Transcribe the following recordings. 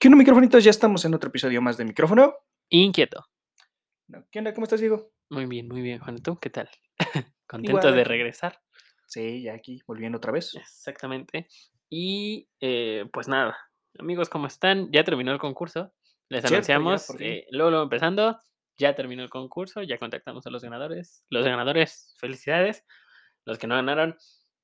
¿Qué onda, microfonitos? Ya estamos en otro episodio más de micrófono. Inquieto. No, ¿Qué onda? ¿Cómo estás, Diego? Muy bien, muy bien, Juan. ¿Tú qué tal? Contento Igual de regresar. Sí, ya aquí, volviendo otra vez. Exactamente. Y eh, pues nada, amigos, ¿cómo están? Ya terminó el concurso. Les Cierto, ya, anunciamos, fin. eh, luego, luego empezando, ya terminó el concurso, ya contactamos a los ganadores. Los ganadores, felicidades. Los que no ganaron,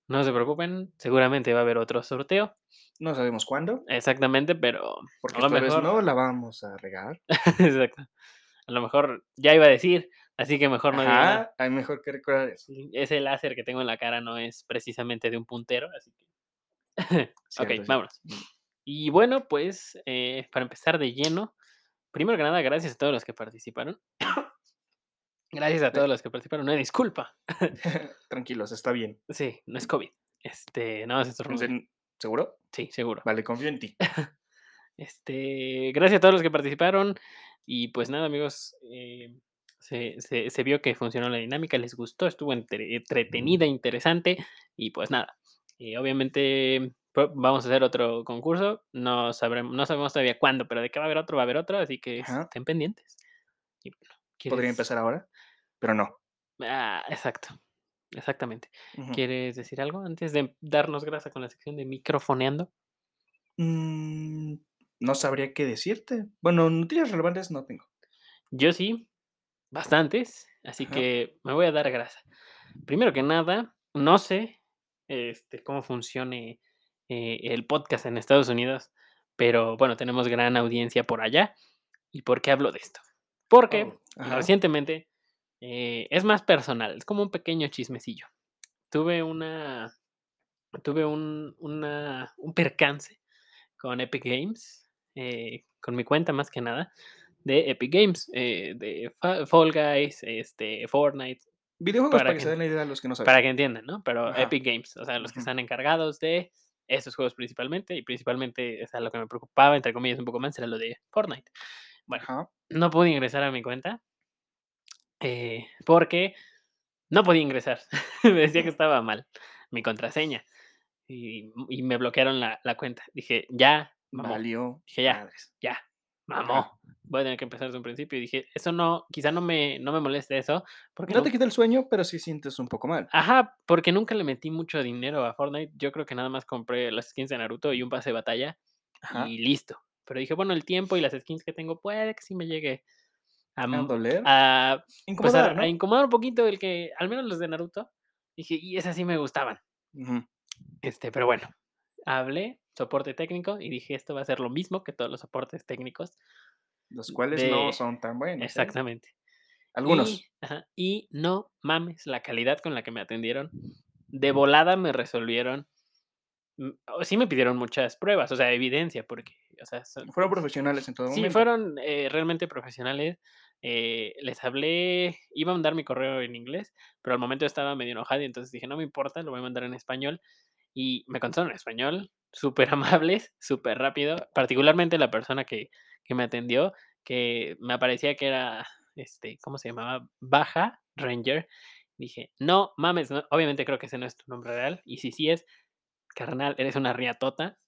no se preocupen, seguramente va a haber otro sorteo. No sabemos cuándo, Exactamente, pero porque a lo mejor... no la vamos a regar. Exacto. A lo mejor ya iba a decir, así que mejor no digo nada. Ajá, hay mejor que recordar eso. Ese láser que tengo en la cara no es precisamente de un puntero, así que. ok, Cierto, sí. vámonos. Y bueno, pues eh, para empezar de lleno, primero que nada, gracias a todos los que participaron. gracias a todos los que participaron. Una disculpa. Tranquilos, está bien. Sí, no es COVID. Este, no. Entonces, ¿Seguro? Sí, seguro. Vale, confío en ti. Este, gracias a todos los que participaron. Y pues nada, amigos, eh, se, se- se vio que funcionó la dinámica, les gustó, estuvo entre- entretenida, interesante. Y pues nada, eh, obviamente pro- vamos a hacer otro concurso. No, sabremos, no sabemos todavía cuándo, pero de que va a haber otro, va a haber otro. Así que Ajá. estén pendientes. Y bueno, Podría ¿quieres- empezar ahora, pero no. Ah, exacto, exactamente. ¿Quieres decir algo antes de darnos grasa con la sección de microfoneando? Mm, no sabría qué decirte. Bueno, noticias relevantes no tengo. Yo sí, bastantes, así Ajá. que me voy a dar grasa. Primero que nada, no sé este, cómo funcione eh, el podcast en Estados Unidos, pero bueno, tenemos gran audiencia por allá. ¿Y por qué hablo de esto? Porque Oh, recientemente eh, es más personal, es como un pequeño chismecillo. Tuve una, tuve un, una- un percance con Epic Games, eh, con mi cuenta más que nada, de Epic Games, eh, de Fa- Fall Guys, este, Fortnite, Videojuegos para para que que- se den la idea a los que no saben. para que entiendan, ¿no? Pero Ajá. Epic Games, o sea, los que están encargados de esos juegos principalmente, y principalmente, o sea, lo que me preocupaba, entre comillas, un poco más, era lo de Fortnite. Bueno, Ajá. no pude ingresar a mi cuenta eh, porque no podía ingresar. me decía que estaba mal mi contraseña y, y me bloquearon la, la cuenta. Dije, ya, mamó, Valió. Dije, ya. madres. ya, mamó. Voy a tener que empezar desde un principio. Y dije, eso no, quizá no me, no me moleste eso. Porque No no- te quita el sueño, pero sí sientes un poco mal. Ajá, porque nunca le metí mucho dinero a Fortnite. Yo creo que nada más compré las skins de Naruto y un pase de batalla Ajá. y listo. Pero dije, bueno, el tiempo y las skins que tengo puede que sí me llegue a, A doler. a, pues, a- Incomodar, ¿no? a incomodar un poquito el que, al menos los de Naruto. Dije, y esas sí me gustaban. Ujú. Este, pero bueno, hablé, soporte técnico, y dije, esto va a ser lo mismo que todos los soportes técnicos. Los cuales de- no son tan buenos. ¿eh? Exactamente. Algunos. Y, ajá, y no mames la calidad con la que me atendieron. De volada me resolvieron. mm, Sí me pidieron muchas pruebas, o sea, evidencia, porque, o sea, son- Fueron profesionales en todo sí, momento. fueron eh, realmente profesionales. Eh, les hablé, iba a mandar mi correo en inglés, pero al momento estaba medio enojado y entonces dije, no me importa, lo voy a mandar en español. Y me contestaron en español, súper amables, súper rápido, particularmente la persona que, que me atendió, que me parecía que era, este, ¿cómo se llamaba? Baja Ranger. Dije, no mames, no- obviamente creo que ese no es tu nombre real, y si sí es, carnal, eres una riatota.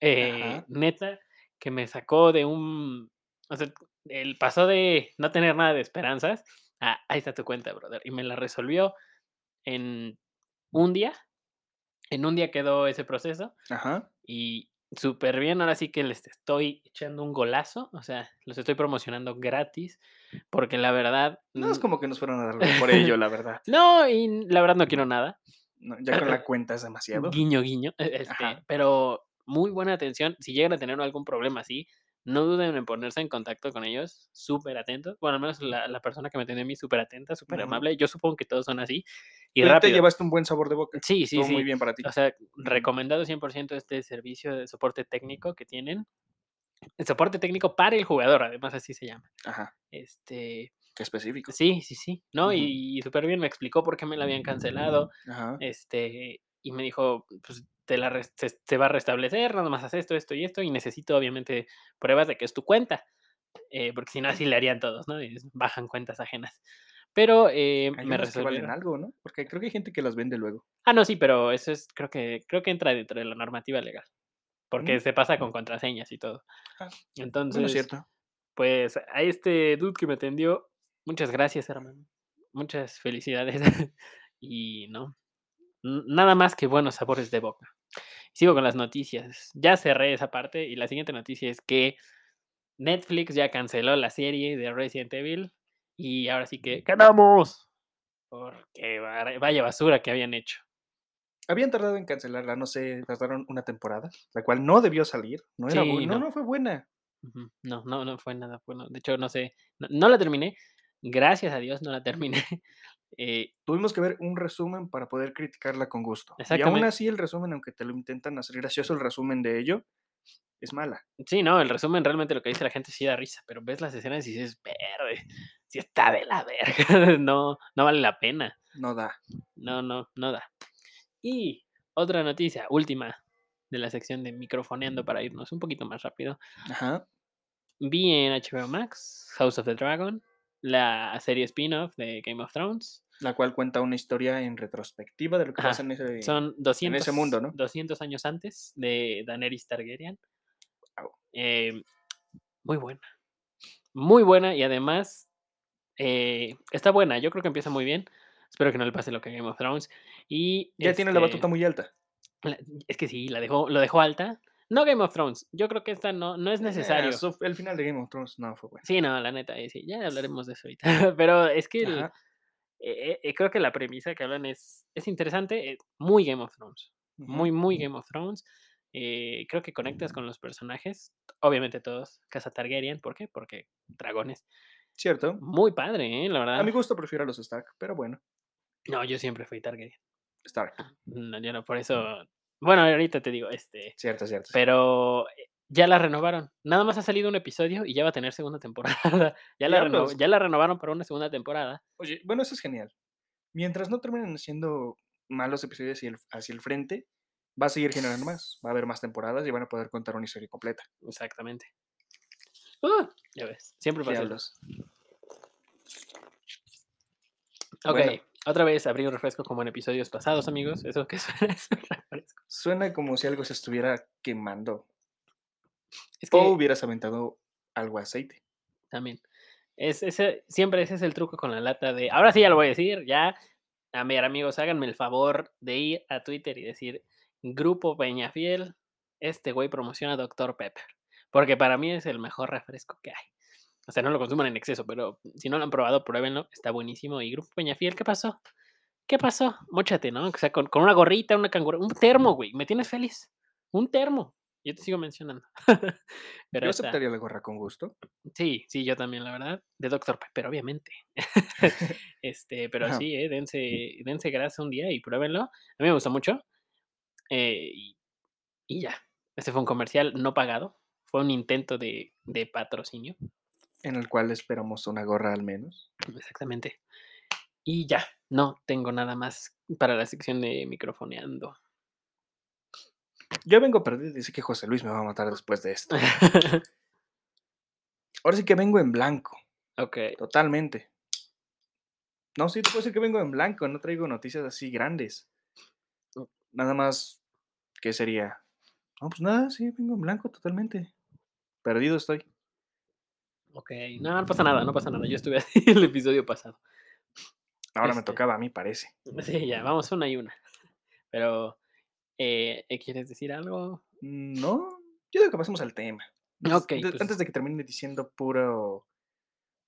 Eh, neta, que me sacó de un, o sea, él pasó de no tener nada de esperanzas a, ahí está tu cuenta, brother, y me la resolvió en un día. En un día quedó ese proceso Ajá. y súper bien. Ahora sí que les estoy echando un golazo. O sea, los estoy promocionando gratis. Porque la verdad. No es como que nos fueron a dar por ello, la verdad. No, y la verdad no quiero nada. No, ya con la cuenta es demasiado. Guiño, guiño. e- Este, pero muy buena atención. Si llegan a tener algún problema así, no duden en ponerse en contacto con ellos. Súper atentos. Bueno, al menos la, la persona que me atendió a mí, súper atenta, súper amable. Yo supongo que todos son así. Y Tú te rápido. llevaste un buen sabor de boca. Sí, sí, Estuvo sí. muy bien para ti. O sea, recomendado 100% este servicio de soporte técnico que tienen. El soporte técnico para el jugador, además así se llama. Ajá. Este, Qué específico. sí, sí, sí, ¿no? Ujú. Y, súper bien me explicó por qué me la habían cancelado. Ajá. Este, y me dijo, pues te la se, se va a restablecer, nada más haz esto, esto y esto, y necesito obviamente pruebas de que es tu cuenta. eh, porque si no, así le harían todos, ¿no? Y bajan cuentas ajenas. Pero eh, Hay me unas que valen resolvieron. algo, ¿no? Porque creo que hay gente que las vende luego. Ah, no, sí, pero eso es, creo que, creo que entra dentro de la normativa legal. porque Mm. se pasa con contraseñas y todo. Ah, bueno, es Entonces, cierto. pues, a este dude que me atendió, muchas gracias, hermano. Muchas felicidades. Y no, nada más que buenos sabores de boca. Sigo con las noticias. Ya cerré esa parte, y la siguiente noticia es que Netflix ya canceló la serie de Resident Evil, y ahora sí que ¡ganamos! Porque va vaya basura que habían hecho. Habían tardado en cancelarla, no sé, tardaron una temporada, la cual no debió salir, no era Sí, bue no, no. no fue buena. No, no, no fue nada bueno. De hecho, no sé, no no la terminé. Gracias a Dios no la terminé. Eh, Tuvimos que ver un resumen para poder criticarla con gusto. Y aún así el resumen, aunque te lo intentan hacer gracioso, el resumen de ello es mala. sí, no, el resumen realmente lo que dice la gente sí da risa, pero ves las escenas y dices: "Verde, sí está de la verga". No, no vale la pena. No da. No, no, no da. Y otra noticia, última de la sección de microfoneando para irnos un poquito más rápido. Ajá. Vi en HBO Max House of the Dragon, la serie spin-off de Game of Thrones. La cual cuenta una historia en retrospectiva de lo que Ajá, pasa en ese Son 200, mundo, ¿no? 200 años antes de Daenerys Targaryen. Guau. Eh, muy buena. Muy buena y además eh, está buena. Yo creo que empieza muy bien. Espero que no le pase lo que Game of Thrones. Y Ya tiene la este, batuta muy alta. la- es que sí, la dejó, lo dejó alta. No Game of Thrones. Yo creo que esta no, no es necesario. Eh, eso- el final de Game of Thrones no fue bueno. Sí, no, la neta, eh, sí, ya hablaremos de eso ahorita. Pero es que el-. Eh, eh, creo que la premisa que hablan es, es interesante, eh, muy Game of Thrones. Muy, muy Game of Thrones. eh, creo que conectas con los personajes. Obviamente todos, Casa Targaryen. ¿Por qué? Porque dragones. Cierto. Muy padre, ¿eh? La verdad. A mi gusto prefiero a los Stark, pero bueno, No, yo siempre fui Targaryen. Stark. No, yo no, por eso. Bueno, ahorita te digo, este. Cierto, cierto. Pero eh, ya la renovaron. Nada más ha salido un episodio y ya va a tener segunda temporada. ya, la reno- Diablos. ya la renovaron para una segunda temporada. Oye, bueno, eso es genial. Mientras no terminen siendo malos episodios hacia el, hacia el frente, va a seguir generando más. Va a haber más temporadas y van a poder contar una historia completa. Exactamente. Uh, ya ves, siempre pasa. Ok, Bueno. otra vez abrí un refresco como en episodios pasados, amigos. Eso que suena es un refresco. Suena como si algo se estuviera quemando. Es que O hubieras aventado algo de aceite. también. Es, ese, siempre ese es el truco con la lata de. Ahora sí ya lo voy a decir, ya. A ver, amigos, háganme el favor de ir a Twitter y decir: Grupo Peñafiel, este güey promociona Dr. Pepper. Porque para mí es el mejor refresco que hay. O sea, no lo consuman en exceso, pero si no lo han probado, pruébenlo. Está buenísimo. Y Grupo Peñafiel, ¿qué pasó? ¿Qué pasó? Móchate, ¿no? O sea, con, con una gorrita, una canguro, un termo, güey. Me tienes feliz. Un termo. Yo te sigo mencionando. pero Yo aceptaría la gorra con gusto. Sí, sí, yo también, la verdad. De Dr. Pepper, obviamente. este, pero Ajá. sí, eh, dense, dense grasa un día y pruébenlo. A mí me gustó mucho. eh, y, y ya. Este fue un comercial no pagado. Fue un intento de, de patrocinio. En el cual esperamos una gorra al menos. Exactamente. Y ya. No tengo nada más para la sección de microfoneando. Yo vengo perdido y dice que José Luis me va a matar después de esto. Ahora sí que vengo en blanco, ok. totalmente. No, sí, te puedo decir que vengo en blanco, no traigo noticias así grandes. Oh. Nada más, ¿qué sería? No, pues nada, sí, vengo en blanco totalmente. Perdido estoy. Ok. No, no pasa nada, no pasa nada. Yo estuve así el episodio pasado. Ahora me Este. tocaba a mí, parece. Sí, ya, vamos una y una. Pero, ¿eh, ¿quieres decir algo? No, yo digo que pasemos al tema. Antes- Ok, de- pues- Antes de que termine diciendo puro,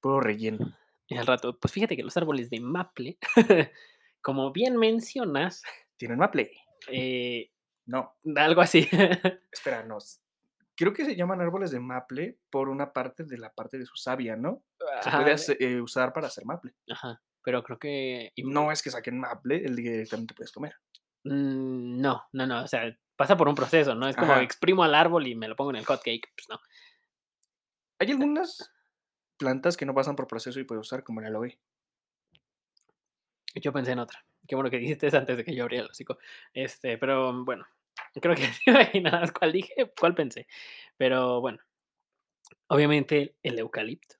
puro relleno. Y al rato, pues fíjate que los árboles de maple, como bien mencionas, ¿Tienen Maple? eh, No, algo así. espera, no. s- Creo que se llaman árboles de Maple por una parte de la parte de su savia, ¿no? Se Ajá, puede eh, usar para hacer Maple. ajá, pero creo que... No es que saquen Maple, el que directamente puedes comer. Mm, No, no, no, o sea, pasa por un proceso, ¿no? Es como Ajá. exprimo al árbol y me lo pongo en el hot cake, pues no. Hay algunas plantas que no pasan por proceso y puedes usar, como el aloe. Yo pensé en otra. Qué bueno que dijiste antes de que yo abriera el hocico. Este, pero bueno, creo que imaginabas cuál dije, cuál pensé. Pero bueno, obviamente el eucalipto.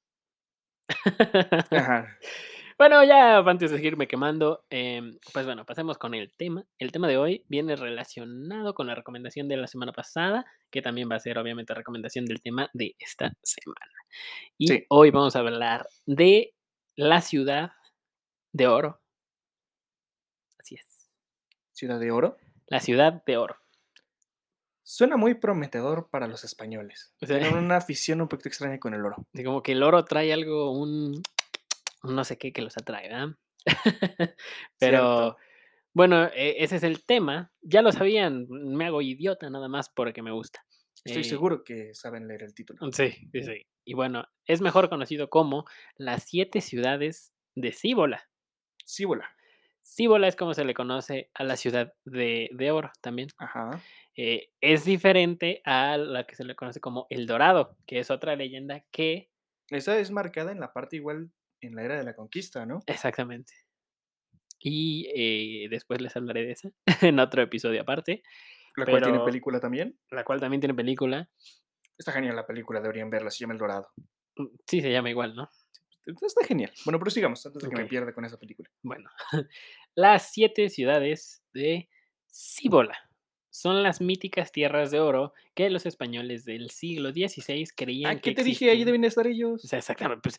Ajá. Bueno, ya antes de seguirme quemando, em, pues bueno, pasemos con el tema. El tema de hoy viene relacionado con la recomendación de la semana pasada, que también va a ser obviamente recomendación del tema de esta semana. Y Sí. hoy vamos a hablar de la ciudad de oro. Así es, Ciudad de Oro. la ciudad de oro. Suena muy prometedor para los españoles. O sea, Tienen una afición un poquito extraña con el oro. como que el oro trae algo, un no sé qué que los atrae, ¿verdad? Pero Cierto. bueno, e- ese es el tema. Ya lo sabían, me hago idiota nada más porque me gusta. Estoy Eh, seguro que saben leer el título. Sí, sí, sí. Y bueno, es mejor conocido como las siete ciudades de Cíbola. Cíbola. Cíbola es como se le conoce a la ciudad de, de oro también. Ajá. Eh, es diferente a la que se le conoce como El Dorado, que es otra leyenda que... Esa es marcada en la parte igual en la era de la conquista, ¿no? Exactamente. Y eh, después les hablaré de esa en otro episodio aparte, La cual tiene película también. la cual también tiene película. Está genial la película, deberían verla, se llama El Dorado. Mm, Sí, se llama igual, ¿no? Está genial. Bueno, pero sigamos antes de que me pierda con esa película. Bueno, las siete ciudades de Cíbola son las míticas tierras de oro que los españoles del siglo XVI creían Ah, que ¿qué te dije? Ahí deben estar ellos. O sea, exactamente, pues,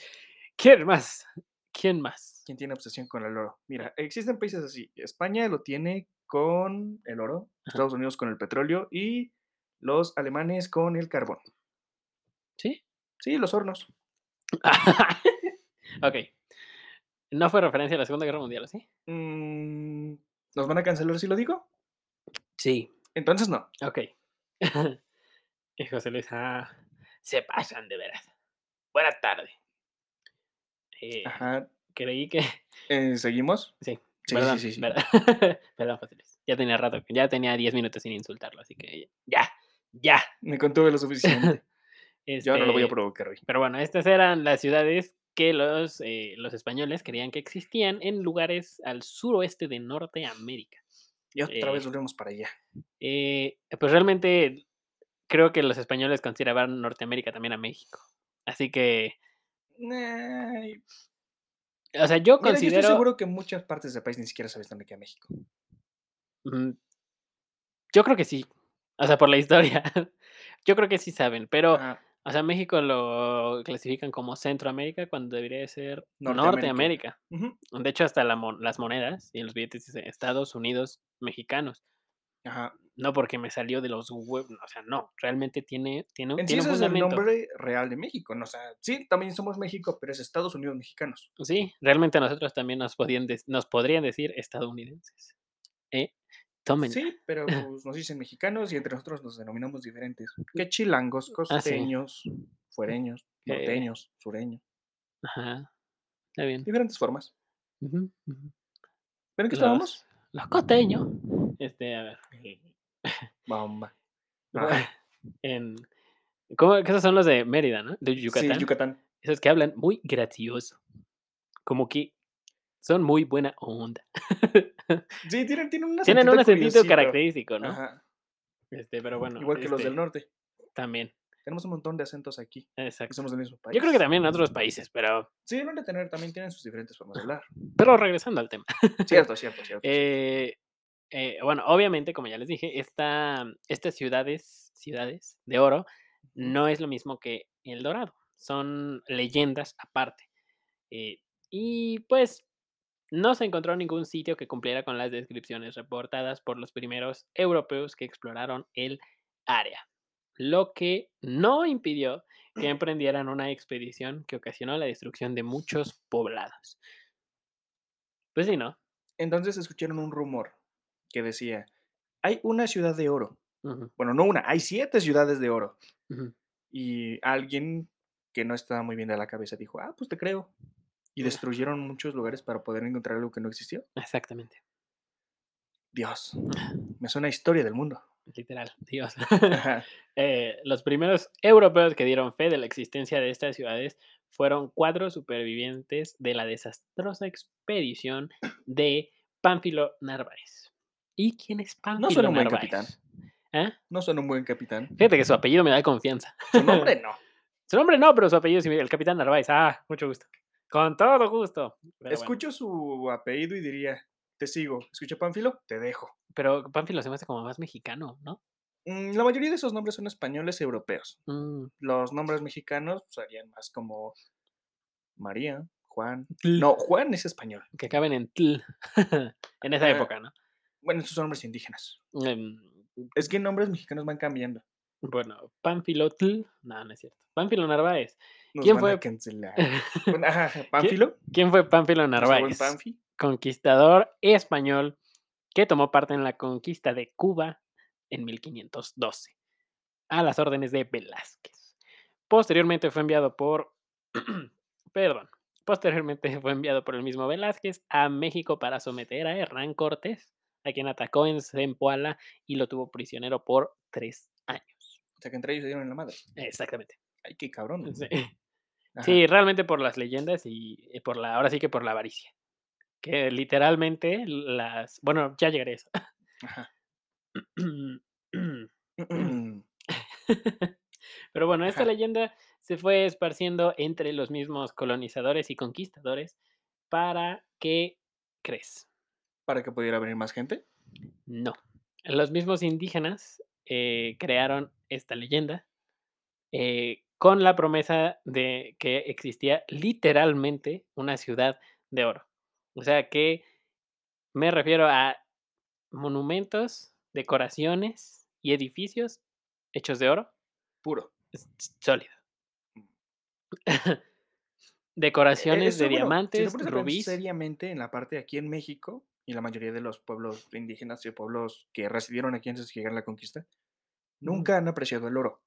¿quién más? ¿Quién más? ¿Quién tiene obsesión con el oro? Mira, existen países así. España lo tiene con el oro, Ajá. Estados Unidos con el petróleo y los alemanes con el carbón. ¿Sí? Sí, los hornos. ok. No fue referencia a la Segunda Guerra Mundial, ¿sí? Mm, ¿Nos van a cancelar si lo digo? Sí. Entonces no. Ok. y José Luis, ah, se pasan de veras. Buena tarde. Eh, Ajá. creí que Eh, ¿Seguimos? Sí, Sí, perdón, sí, sí, perdón, perdón. Ya tenía rato, ya tenía 10 minutos sin insultarlo, así que ya, ya. Me contuve lo suficiente. Yo no lo voy a Este, provocar hoy. Pero bueno, estas eran las ciudades que los, eh, los españoles creían que existían en lugares al suroeste de Norteamérica. Y otra vez volvemos para allá. Eh, pues realmente creo que los españoles consideraban Norteamérica también a México. Así que, O sea, yo Mira, yo considero... estoy seguro que muchas partes del país ni siquiera sabes dónde queda México. Mm, Yo creo que sí. O sea, por la historia. Yo creo que sí saben, pero, o sea, México lo clasifican como Centroamérica cuando debería de ser Norteamérica. De hecho, hasta la mon- las monedas y los billetes dicen Estados Unidos mexicanos. Ajá. No porque me salió de los web, o sea, no, realmente tiene, tiene, un- En sí tiene ese un es el fundamento. nombre real de México. ¿no? O sea, sí, también somos México, pero es Estados Unidos mexicanos. Sí, realmente a nosotros también nos, podían nos podrían decir estadounidenses. ¿Eh? Tomen. Sí, pero pues, nos dicen mexicanos y entre nosotros nos denominamos diferentes. ¿Qué chilangos, Ah, sí. costeños, fuereños, Eh. norteños, sureños? Ajá. Está bien. Diferentes formas. Ujú. ¿Pero en qué Los, estábamos? los costeños. Este, a ver. Bomba. En, ¿cómo, que esos son los de Mérida, ¿no? De Yucatán. Sí, Yucatán. Esos que hablan muy gracioso. Como que son muy buena onda. Sí, tienen, tienen un Tienen un acentito curiosito. característico, ¿no? Ajá. Este, pero bueno. Igual que los del este, norte. También. Tenemos un montón de acentos aquí. Exacto. somos del mismo país. Yo creo que también en otros países, pero, Sí, deben de tener, también tienen sus diferentes formas de hablar. pero regresando al tema. Cierto, cierto, cierto. Eh, eh, bueno, obviamente, como ya les dije, esta, estas ciudades, ciudades de oro no es lo mismo que El Dorado. Son leyendas aparte. Eh, y pues no se encontró ningún sitio que cumpliera con las descripciones reportadas por los primeros europeos que exploraron el área. Lo que no impidió que emprendieran una expedición que ocasionó la destrucción de muchos poblados. Pues sí, ¿no? Entonces escucharon un rumor que decía, hay una ciudad de oro. Bueno, no una, hay siete ciudades de oro. Y alguien que no estaba muy bien de la cabeza dijo, ah, pues te creo. Y destruyeron muchos lugares para poder encontrar algo que no existió. Exactamente. Dios, me suena a historia del mundo. Literal, Dios. Eh, los primeros europeos que dieron fe de la existencia de estas ciudades fueron cuatro supervivientes de la desastrosa expedición de Pánfilo Narváez. ¿Y quién es Pánfilo suena un buen Narváez? capitán. ¿Eh? No suena un buen capitán. Fíjate que su apellido me da confianza. Su nombre no. Su nombre no, pero su apellido sí, el capitán Narváez. Ah, mucho gusto. Con todo gusto. Pero bueno, Escucho su apellido y diría: "Te sigo". Escucho Pánfilo, te dejo. pero Pánfilo se me hace como más mexicano, ¿no? Mm, la mayoría de esos nombres son españoles europeos. Mm, Los nombres mexicanos serían más como María, Juan. Tl. No, Juan es español. que acaben en tl. en esa Ah. época, ¿no? Bueno, esos son nombres indígenas. Em, Es que nombres mexicanos van cambiando. bueno, Pánfilo tl. No, no es cierto. Pánfilo Narváez. Nos ¿Quién fue? ¿Pánfilo? ¿Quién fue buen Narváez? Panfi. Conquistador español que tomó parte en la conquista de Cuba en 1512, a las órdenes de Velázquez. Posteriormente fue enviado por, perdón, posteriormente fue enviado por el mismo Velázquez a México para someter a Hernán Cortés, a quien atacó en Zempoala y lo tuvo prisionero por tres años. O sea, que entre ellos se dieron en la madre. Exactamente. Ay, qué cabrón. Sí. Realmente por las leyendas y eh, por la, ahora sí que por la avaricia. Que literalmente las, bueno, ya llegaré a eso. Ajá. Pero bueno, esta Ajá. leyenda se fue esparciendo entre los mismos colonizadores y conquistadores para que crees. Para que pudiera venir más gente. No. Los mismos indígenas eh, crearon esta leyenda eh, con la promesa de que existía literalmente una ciudad de oro. O sea que me refiero a monumentos, decoraciones y edificios hechos de oro Puro. sólido. E- Decoraciones eso, de bueno, si diamantes, pensar rubíes. seriamente en la parte de aquí en México y la mayoría de los pueblos indígenas y pueblos que residieron aquí antes de llegar a la conquista, nunca han apreciado el oro.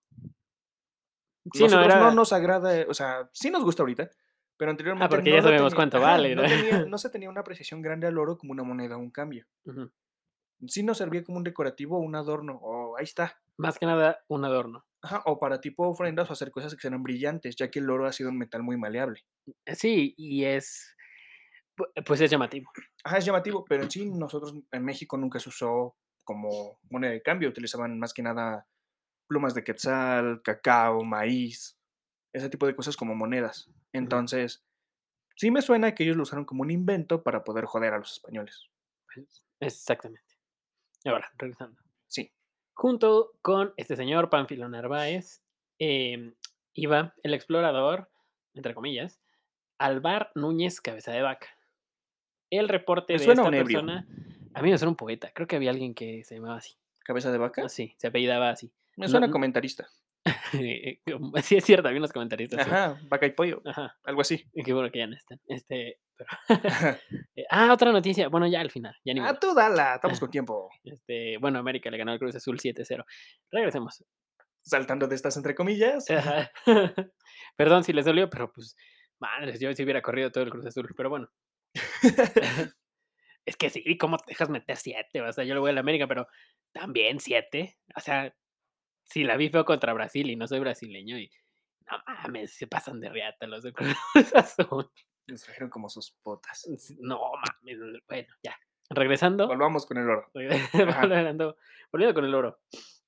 Sí, no Nosotros no, era. nos agrada, o sea, sí nos gusta ahorita, pero anteriormente Ah, porque no ya sabemos tenía- cuánto vale, no, ¿no? tenía- no se tenía una apreciación grande al oro como una moneda o un cambio. Sí nos servía como un decorativo o un adorno, o ahí está. Más que nada un adorno. Ajá, o para tipo ofrendas o hacer cosas que sean brillantes, ya que el oro ha sido un metal muy maleable. Eh, Sí, y es. Pu- Pues es llamativo. Ajá, es llamativo, pero en sí nosotros en México nunca se usó como moneda de cambio, utilizaban más que nada plumas de quetzal, cacao, maíz, ese tipo de cosas como monedas. Entonces, sí me suena que ellos lo usaron como un invento para poder joder a los españoles. Pues, Exactamente. Ahora, regresando. Sí, Junto con este señor Pánfilo Narváez, em, iba el explorador, entre comillas, Alvar Núñez Cabeza de Vaca. El reporte Me de suena esta un persona, a mí me suena un poeta, creo que había alguien que se llamaba así, cabeza de vaca. así, se apellidaba así. Me suena comentarista. sí, es cierto, había unos comentaristas. sí. Ajá, vaca y pollo, Ajá, algo así. qué bueno que ya no están. Este, pero- eh, ah, otra noticia, bueno, ya al final, ya ni ah, modo. tú dala, estamos con tiempo. Este, bueno, América le ganó al Cruz Azul 7-0. Regresemos. Saltando de estas entre comillas. Ajá. Perdón si les dolió, pero pues, madres, yo si hubiera corrido todo el Cruz Azul, pero bueno. Es que sí, ¿cómo te dejas meter 7? O sea, yo le voy a la América, pero también 7. O sea, si la vi feo contra Brasil y no soy brasileño y no mames, se pasan de riata los de Azul. Nos trajeron como sus potas. No mames, bueno, ya. Regresando. Volvamos con el oro. volviendo, volviendo con el oro.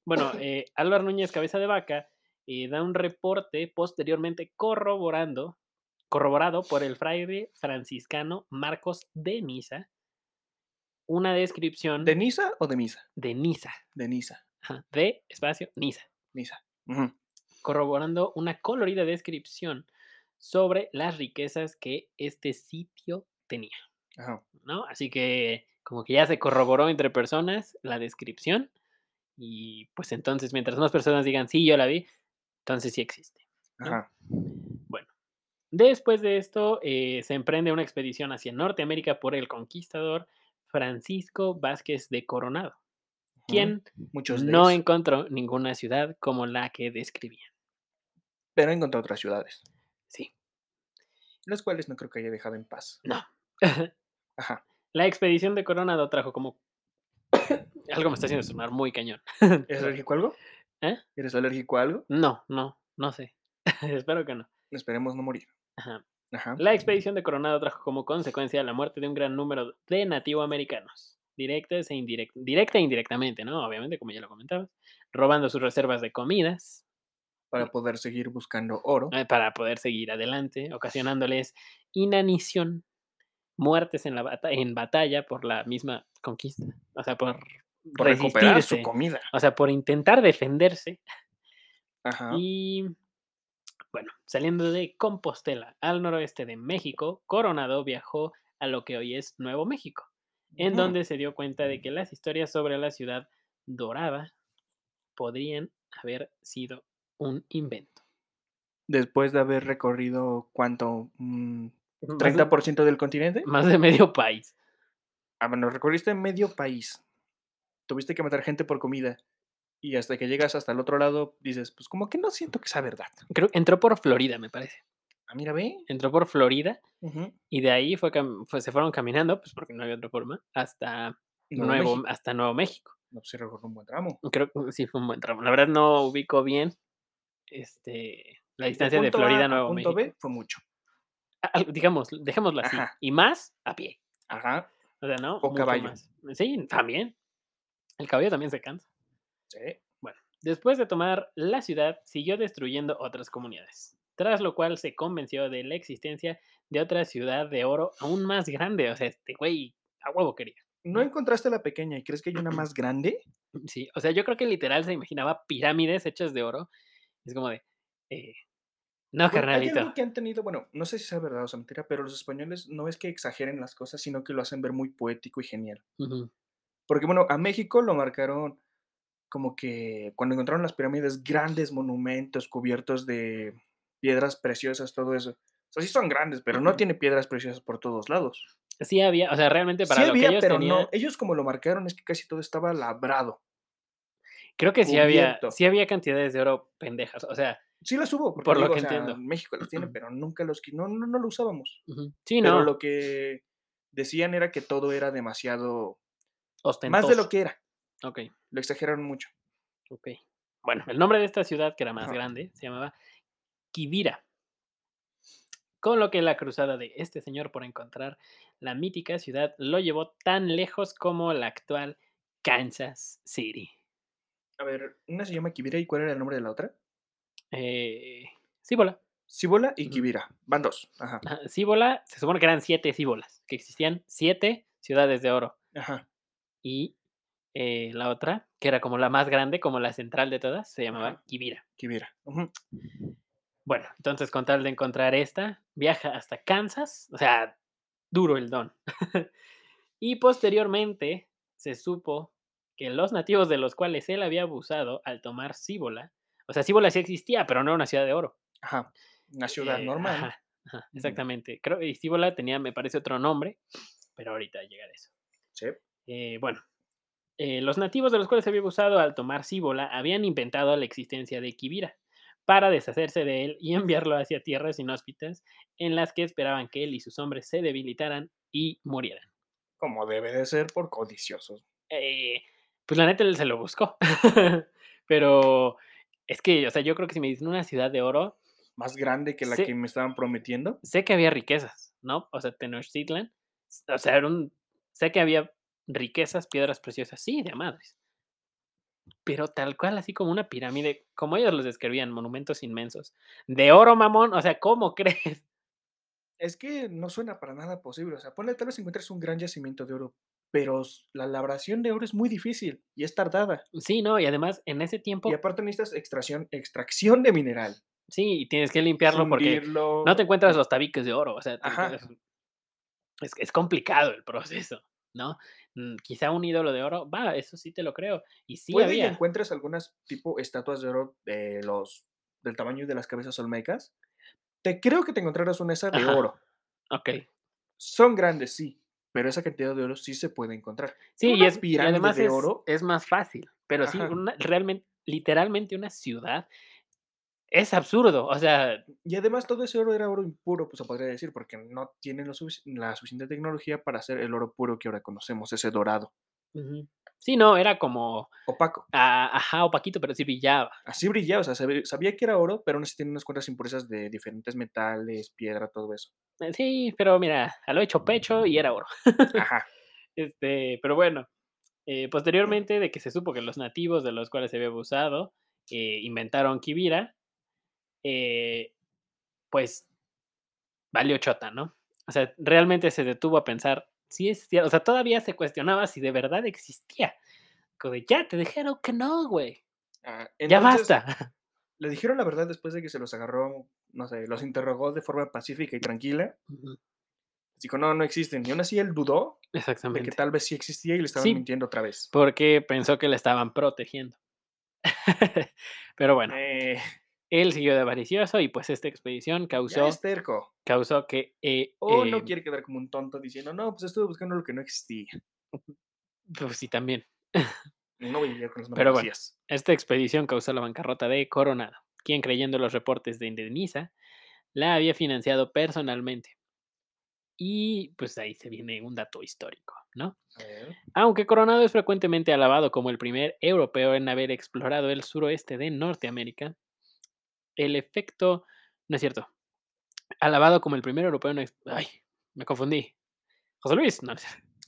Bueno, eh, Álvaro Núñez Cabeza de Vaca eh, da un reporte posteriormente corroborando, corroborado por el fraile franciscano Marcos de Niza, una descripción ¿De Nisa o de Misa? de Niza, De ajá, de espacio Niza, Nisa. Ujú. corroborando una colorida descripción sobre las riquezas que este sitio tenía. Ajá. ¿no? Así que como que ya se corroboró entre personas la descripción y pues entonces mientras más personas digan sí, yo la vi, entonces sí existe. ¿no? Ajá. Después de esto eh, se emprende una expedición hacia Norteamérica por el conquistador Francisco Vázquez de Coronado, quien Muchos no encontró ninguna ciudad como la que describía. Pero encontró otras ciudades, Sí, las cuales no creo que haya dejado en paz. no. Ajá. la expedición de Coronado trajo como... Algo me está haciendo sonar muy cañón. ¿Eres alérgico a algo? ¿Eh? ¿Eres alérgico a algo? No, no, no sé. Espero que no. Esperemos no morir. Ajá. Ajá. La expedición de Coronado trajo como consecuencia la muerte de un gran número de nativoamericanos, directas e indirect- directa e indirectamente, ¿no? Obviamente, como ya lo comentabas, robando sus reservas de comidas, para poder seguir buscando oro. eh, para poder seguir adelante, ocasionándoles inanición, muertes en la bata en batalla por la misma conquista, o sea, por Por recuperar su comida. o sea, por intentar defenderse. Ajá. Y bueno, saliendo de Compostela al noroeste de México, Coronado viajó a lo que hoy es Nuevo México, en donde se dio cuenta de que las historias sobre la ciudad dorada podrían haber sido un invento. Después de haber recorrido, ¿cuánto? Mm, Más de- ¿30% del continente? Más de medio país. Ah, bueno, recorriste medio país. Tuviste que matar gente por comida. Y hasta que llegas hasta el otro lado, dices, pues como que no siento que sea verdad. Creo que entró por Florida, me parece. Ah, mira, ve. Entró por Florida y de ahí fue, fue- se fueron caminando, pues porque no había otra forma, hasta Nuevo Nuevo, México. hasta Nuevo México. No, pues sí recorrió un buen tramo. Creo que sí fue un buen tramo. La verdad no ubico bien este, la distancia de, Florida a a Nuevo punto México. B fue mucho. Ah, digamos, dejémoslo así. Ajá. Y más a pie. Ajá. O sea, ¿no? O Mucho caballo. más. Sí, también. El caballo también se cansa. Sí. Bueno, después de tomar la ciudad, siguió destruyendo otras comunidades, tras lo cual se convenció de la existencia de otra ciudad de oro aún más grande. O sea, este güey a huevo quería. ¿No encontraste la pequeña y crees que hay una más grande? Sí, o sea, yo creo que literal se imaginaba pirámides hechas de oro. Es como de. eh, no, hay carnalito. algo que han tenido, bueno, no sé si sea verdad o sea mentira, pero los españoles no es que exageren las cosas, sino que lo hacen ver muy poético y genial. Porque, bueno, a México lo marcaron como que cuando encontraron las pirámides, grandes monumentos cubiertos de piedras preciosas, todo eso. O sea, sí son grandes, pero no tiene piedras preciosas por todos lados. Sí había, o sea, realmente para sí lo había, que ellos pero tenían, no. Ellos como lo marcaron es que casi todo estaba labrado. creo que sí había, sí había cantidades de oro pendejas. O sea, Sí las hubo, porque Por lo que o sea, entiendo. México las tiene, pero nunca los no, no, no lo usábamos. sí, Pero no, lo que decían era que todo era demasiado más de ostentoso. lo que era. Ok, Lo exageraron mucho. ok. Bueno, el nombre de esta ciudad, que era más Ajá. grande, se llamaba Quivira. Con lo que la cruzada de este señor por encontrar la mítica ciudad lo llevó tan lejos como la actual Kansas City. A ver, una se llama Kibira y ¿cuál era el nombre de la otra? Eh, Cíbola. Cibola y. Kibira. Van dos. Ajá. Ajá, Cíbola, se supone que eran siete cíbolas, que existían siete ciudades de oro. Ajá. Y eh, la otra, que era como la más grande, como la central de todas, se llamaba. Kibira. Ujú. Bueno, entonces con tal de encontrar esta, viaja hasta Kansas, o sea, duro el don. y posteriormente se supo que los nativos de los cuales él había abusado al tomar Cíbola, o sea, Cíbola sí existía, pero no era una ciudad de oro. Ajá. Una ciudad Eh, normal. ajá, exactamente. Creo que Cíbola tenía, me parece, otro nombre, pero ahorita llega de eso. Sí. Eh, bueno, eh, los nativos de los cuales se había abusado al tomar Cíbola habían inventado la existencia de Quivira para deshacerse de él y enviarlo hacia tierras inhóspitas en las que esperaban que él y sus hombres se debilitaran y murieran. Como debe de ser por codiciosos. Eh, pues la neta él se lo buscó. Pero es que, o sea, yo creo que si me dicen una ciudad de oro, Más grande que la que me estaban prometiendo. sé que había riquezas, ¿no? O sea, Tenochtitlan, o sea, era un, sé que había riquezas, piedras preciosas, sí, de a madres. Pero tal cual, así como una pirámide, como ellos los describían, monumentos inmensos. De oro, mamón, o sea, ¿cómo crees? Es que no suena para nada posible. O sea, ponle, tal vez encuentres un gran yacimiento de oro, pero la labración de oro es muy difícil y es tardada. Sí, no, y además en ese tiempo, Y aparte necesitas extracción, extracción de mineral. sí, y tienes que limpiarlo porque no te encuentras los tabiques de oro, o sea, Ajá. es, es complicado el proceso, ¿no? Mm, Quizá un ídolo de oro, va, eso sí te lo creo. Y sí Puede que había. encuentres algunas tipo estatuas de oro de los del tamaño de las cabezas olmecas. Te creo que te encontrarás una esa de Ajá. oro. Ok. Son grandes, sí, pero esa cantidad de oro sí se puede encontrar. Sí, y, es, y además de es, oro. es más fácil. Pero sí, una- realmente, literalmente una ciudad es absurdo. O sea, Y además todo ese oro era oro impuro, pues se podría decir, porque no tienen lo sufic- la suficiente tecnología para hacer el oro puro que ahora conocemos, ese dorado, sí, no, era como, opaco. ah, ajá, opaquito, pero sí brillaba. Así brillaba, o sea, sabía que era oro, pero aún así tiene unas cuantas impurezas de diferentes metales, piedra, todo eso. Eh, Sí, pero mira, a lo hecho pecho y era oro. Ajá. Este, pero bueno, eh, posteriormente de que se supo que los nativos de los cuales se había abusado eh, inventaron Kibira, eh, pues valió chota, ¿no? O sea, realmente se detuvo a pensar si es cierto. O sea, todavía se cuestionaba si de verdad existía. Como de, ya, te dijeron que no, güey. Ah, Ya basta. Le dijeron la verdad después de que se los agarró, no sé, los interrogó de forma pacífica y tranquila. Ujú, Dijo, no, no existen. Y aún así él dudó de que Exactamente. tal vez sí existía y le estaban Sí. mintiendo otra vez. Porque pensó que le estaban protegiendo. Pero bueno, Eh, él siguió de avaricioso y pues esta expedición causó, es terco. causó que... eh, O no eh, quiere quedar como un tonto diciendo, no, pues estuve buscando lo que no existía. Pues sí, también. No voy a llegar con las Pero bueno. Esta expedición causó la bancarrota de Coronado, quien creyendo los reportes de Indeniza, la había financiado personalmente. Y pues ahí se viene un dato histórico, ¿no? Aunque Coronado es frecuentemente alabado como el primer europeo en haber explorado el suroeste de Norteamérica, el efecto, no es cierto, alabado como el primer europeo en... Ay, me confundí. José Luis, no,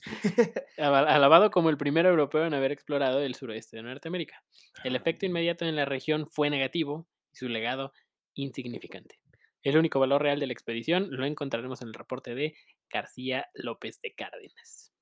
alabado como el primer europeo en haber explorado el suroeste de Norteamérica. El efecto inmediato en la región fue negativo y su legado insignificante. El único valor real de la expedición lo encontraremos en el reporte de García López de Cárdenas.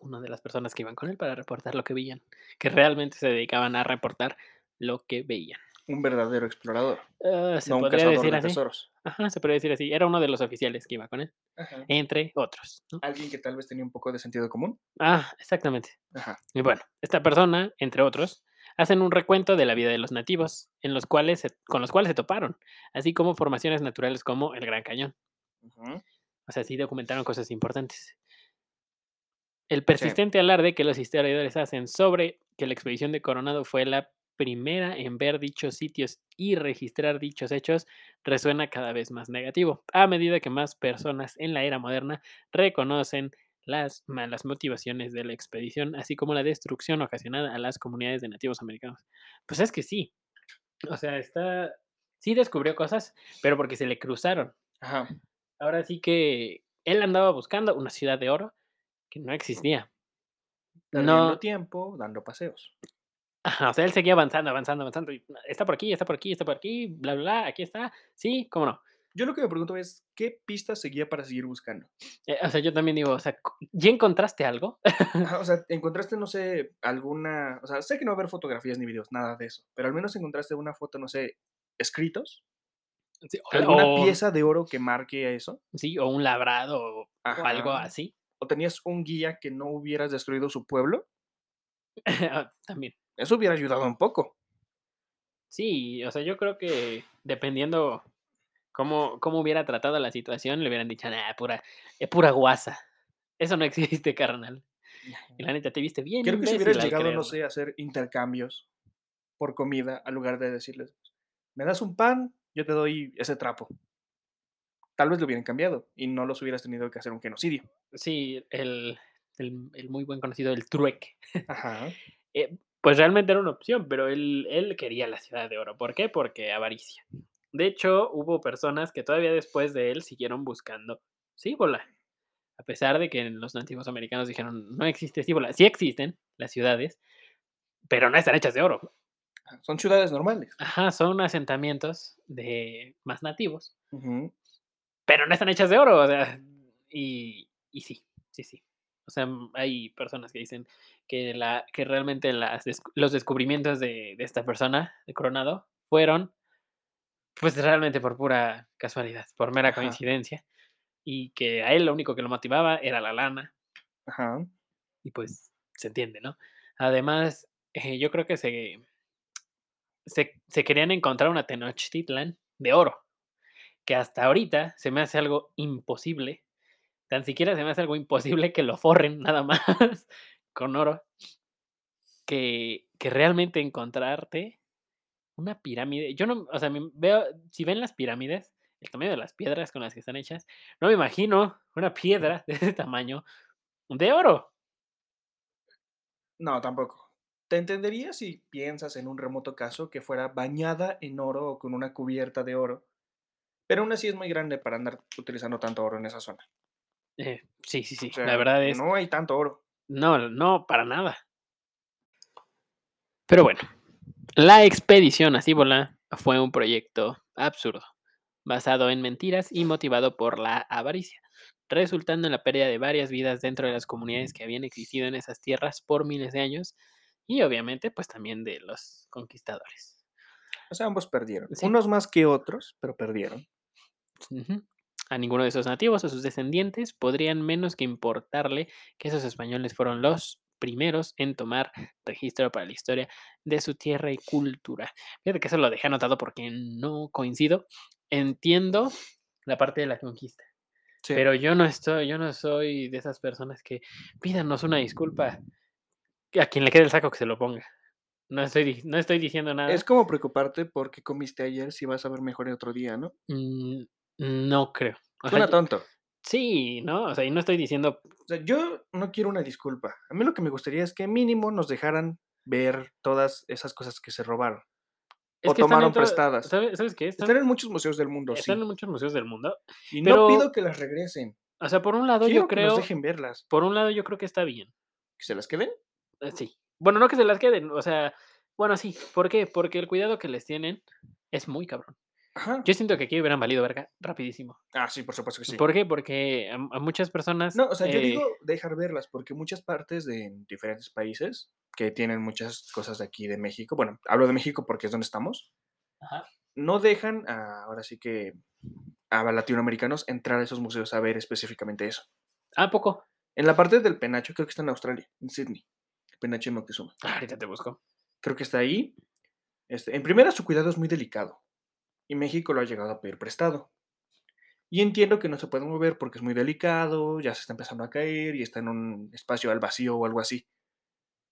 Una de las personas que iban con él para reportar lo que veían, que realmente se dedicaban a reportar lo que veían. Un verdadero explorador. Ah, se no un podría decir de así. tesoros. Ajá, se podría decir así. Era uno de los oficiales que iba con él, Ajá. entre otros. ¿no? Alguien que tal vez tenía un poco de sentido común. Ah, exactamente. Ajá. Y bueno, esta persona, entre otros, hacen un recuento de la vida de los nativos, en los cuales se- con los cuales se toparon, así como formaciones naturales como el Gran Cañón. Ujú. O sea, sí documentaron cosas importantes. El persistente alarde que los historiadores hacen sobre que la expedición de Coronado fue la primera en ver dichos sitios y registrar dichos hechos resuena cada vez más negativo, a medida que más personas en la era moderna reconocen las malas motivaciones de la expedición, así como la destrucción ocasionada a las comunidades de nativos americanos. Pues es que sí. O sea, está. Sí descubrió cosas, pero porque se le cruzaron. Ajá. Ahora sí que él andaba buscando una ciudad de oro que no existía. Perdiendo No, tiempo, dando paseos. Ajá, o sea, él seguía avanzando, avanzando, avanzando. y, está por aquí, está por aquí, está por aquí, bla, bla, bla, aquí está. Sí, cómo no. Yo lo que me pregunto es, ¿qué pistas seguía para seguir buscando? Eh, o sea, yo también digo, o sea, ¿ya encontraste algo? Ajá, o sea, encontraste, no sé, alguna, o sea, sé que no va a haber fotografías ni videos, nada de eso, pero al menos encontraste una foto, no sé, escritos, Sí, o- alguna o- pieza de oro que marque eso, Sí, o un labrado o, o algo así. o tenías un guía que no hubieras destruido su pueblo, Ah, también. Eso hubiera ayudado un poco. Sí, o sea, yo creo que dependiendo cómo, cómo hubiera tratado la situación, le hubieran dicho, nah, pura, es pura guasa. Eso no existe, carnal. Y la neta, te viste bien. Creo que si hubieras llegado, no sé, a hacer intercambios por comida, al lugar de decirles, me das un pan, yo te doy ese trapo. Tal vez lo hubieran cambiado y no los hubieras tenido que hacer un genocidio. Sí, el, el, el muy buen conocido, el trueque. Ajá. Eh, pues realmente era una opción, pero él, él quería la ciudad de oro. ¿Por qué? Porque avaricia. De hecho, hubo personas que todavía después de él siguieron buscando Cíbola. A pesar de que los nativos americanos dijeron, no existe Cíbola. Sí existen las ciudades, pero no están hechas de oro. Son ciudades normales. Ajá, son asentamientos de más nativos, pero no están hechas de oro. O sea, y, y sí, sí, sí. O sea, mm, hay personas que dicen que, la, que realmente las, los descubrimientos de, de esta persona, de Coronado, fueron pues realmente por pura casualidad, por mera Ajá. coincidencia. Y que a él lo único que lo motivaba era la lana. Ajá. Y pues se entiende, ¿no? Además, eh, yo creo que se, se, se querían encontrar una Tenochtitlan de oro, que hasta ahorita se me hace algo imposible. Tan siquiera se me hace algo imposible que lo forren nada más con oro. Que, que realmente encontrarte una pirámide. Yo no, o sea, veo, si ven las pirámides, el tamaño de las piedras con las que están hechas, no me imagino una piedra de ese tamaño de oro. No, tampoco. Te entendería si piensas en un remoto caso que fuera bañada en oro o con una cubierta de oro, pero aún así es muy grande para andar utilizando tanto oro en esa zona. Eh, sí, sí, sí. O sea, la verdad es. no hay tanto oro. No, no, para nada. Pero bueno, la expedición a Cíbola fue un proyecto absurdo, basado en mentiras y motivado por la avaricia, resultando en la pérdida de varias vidas dentro de las comunidades que habían existido en esas tierras por miles de años y obviamente pues también de los conquistadores. O sea, ambos perdieron. Sí. Unos más que otros, pero perdieron. A ninguno de esos nativos o sus descendientes podrían menos que importarle que esos españoles fueron los primeros en tomar registro para la historia de su tierra y cultura. Fíjate que eso lo dejé anotado porque no coincido. Entiendo la parte de la conquista, Sí. pero yo no estoy, yo no soy de esas personas que pídanos una disculpa. A quien le quede el saco que se lo ponga. No estoy, no estoy diciendo nada. Es como preocuparte porque comiste ayer si vas a ver mejor el otro día, ¿no? Mm, no creo. O Suena tonto. sí, ¿no? O sea, y no estoy diciendo O sea, yo no quiero una disculpa. A mí lo que me gustaría es que mínimo nos dejaran ver todas esas cosas que se robaron. Es O que tomaron prestadas. ¿Sabes, ¿sabes qué? Están, Están en muchos museos del mundo, sí. están en muchos museos del mundo. Y pero- no pido que las regresen. O sea, por un lado Quiero yo que creo, nos dejen verlas. por un lado yo creo que está bien. Que se las queden. eh, Sí. Bueno, no que se las queden, o sea, bueno, sí. ¿Por qué? Porque el cuidado que les tienen es muy cabrón. Ajá. Yo siento que aquí hubieran valido verga rapidísimo. Ah, sí, por supuesto que sí. ¿Por qué? Porque a, a muchas personas... No, o sea, yo eh, digo dejar verlas, porque muchas partes de diferentes países que tienen muchas cosas de aquí de México, bueno, hablo de México porque es donde estamos, Ajá. no dejan, a- ahora sí que, a latinoamericanos entrar a esos museos a ver específicamente eso. ¿A poco? En la parte del penacho, creo que está en Australia, en Sydney, el penacho de Moctezuma. Ah, ahorita te busco. Creo que está ahí. Este, en primera, su cuidado es muy delicado y México lo ha llegado a pedir prestado. Y entiendo que no se puede mover porque es muy delicado, ya se está empezando a caer y está en un espacio al vacío o algo así.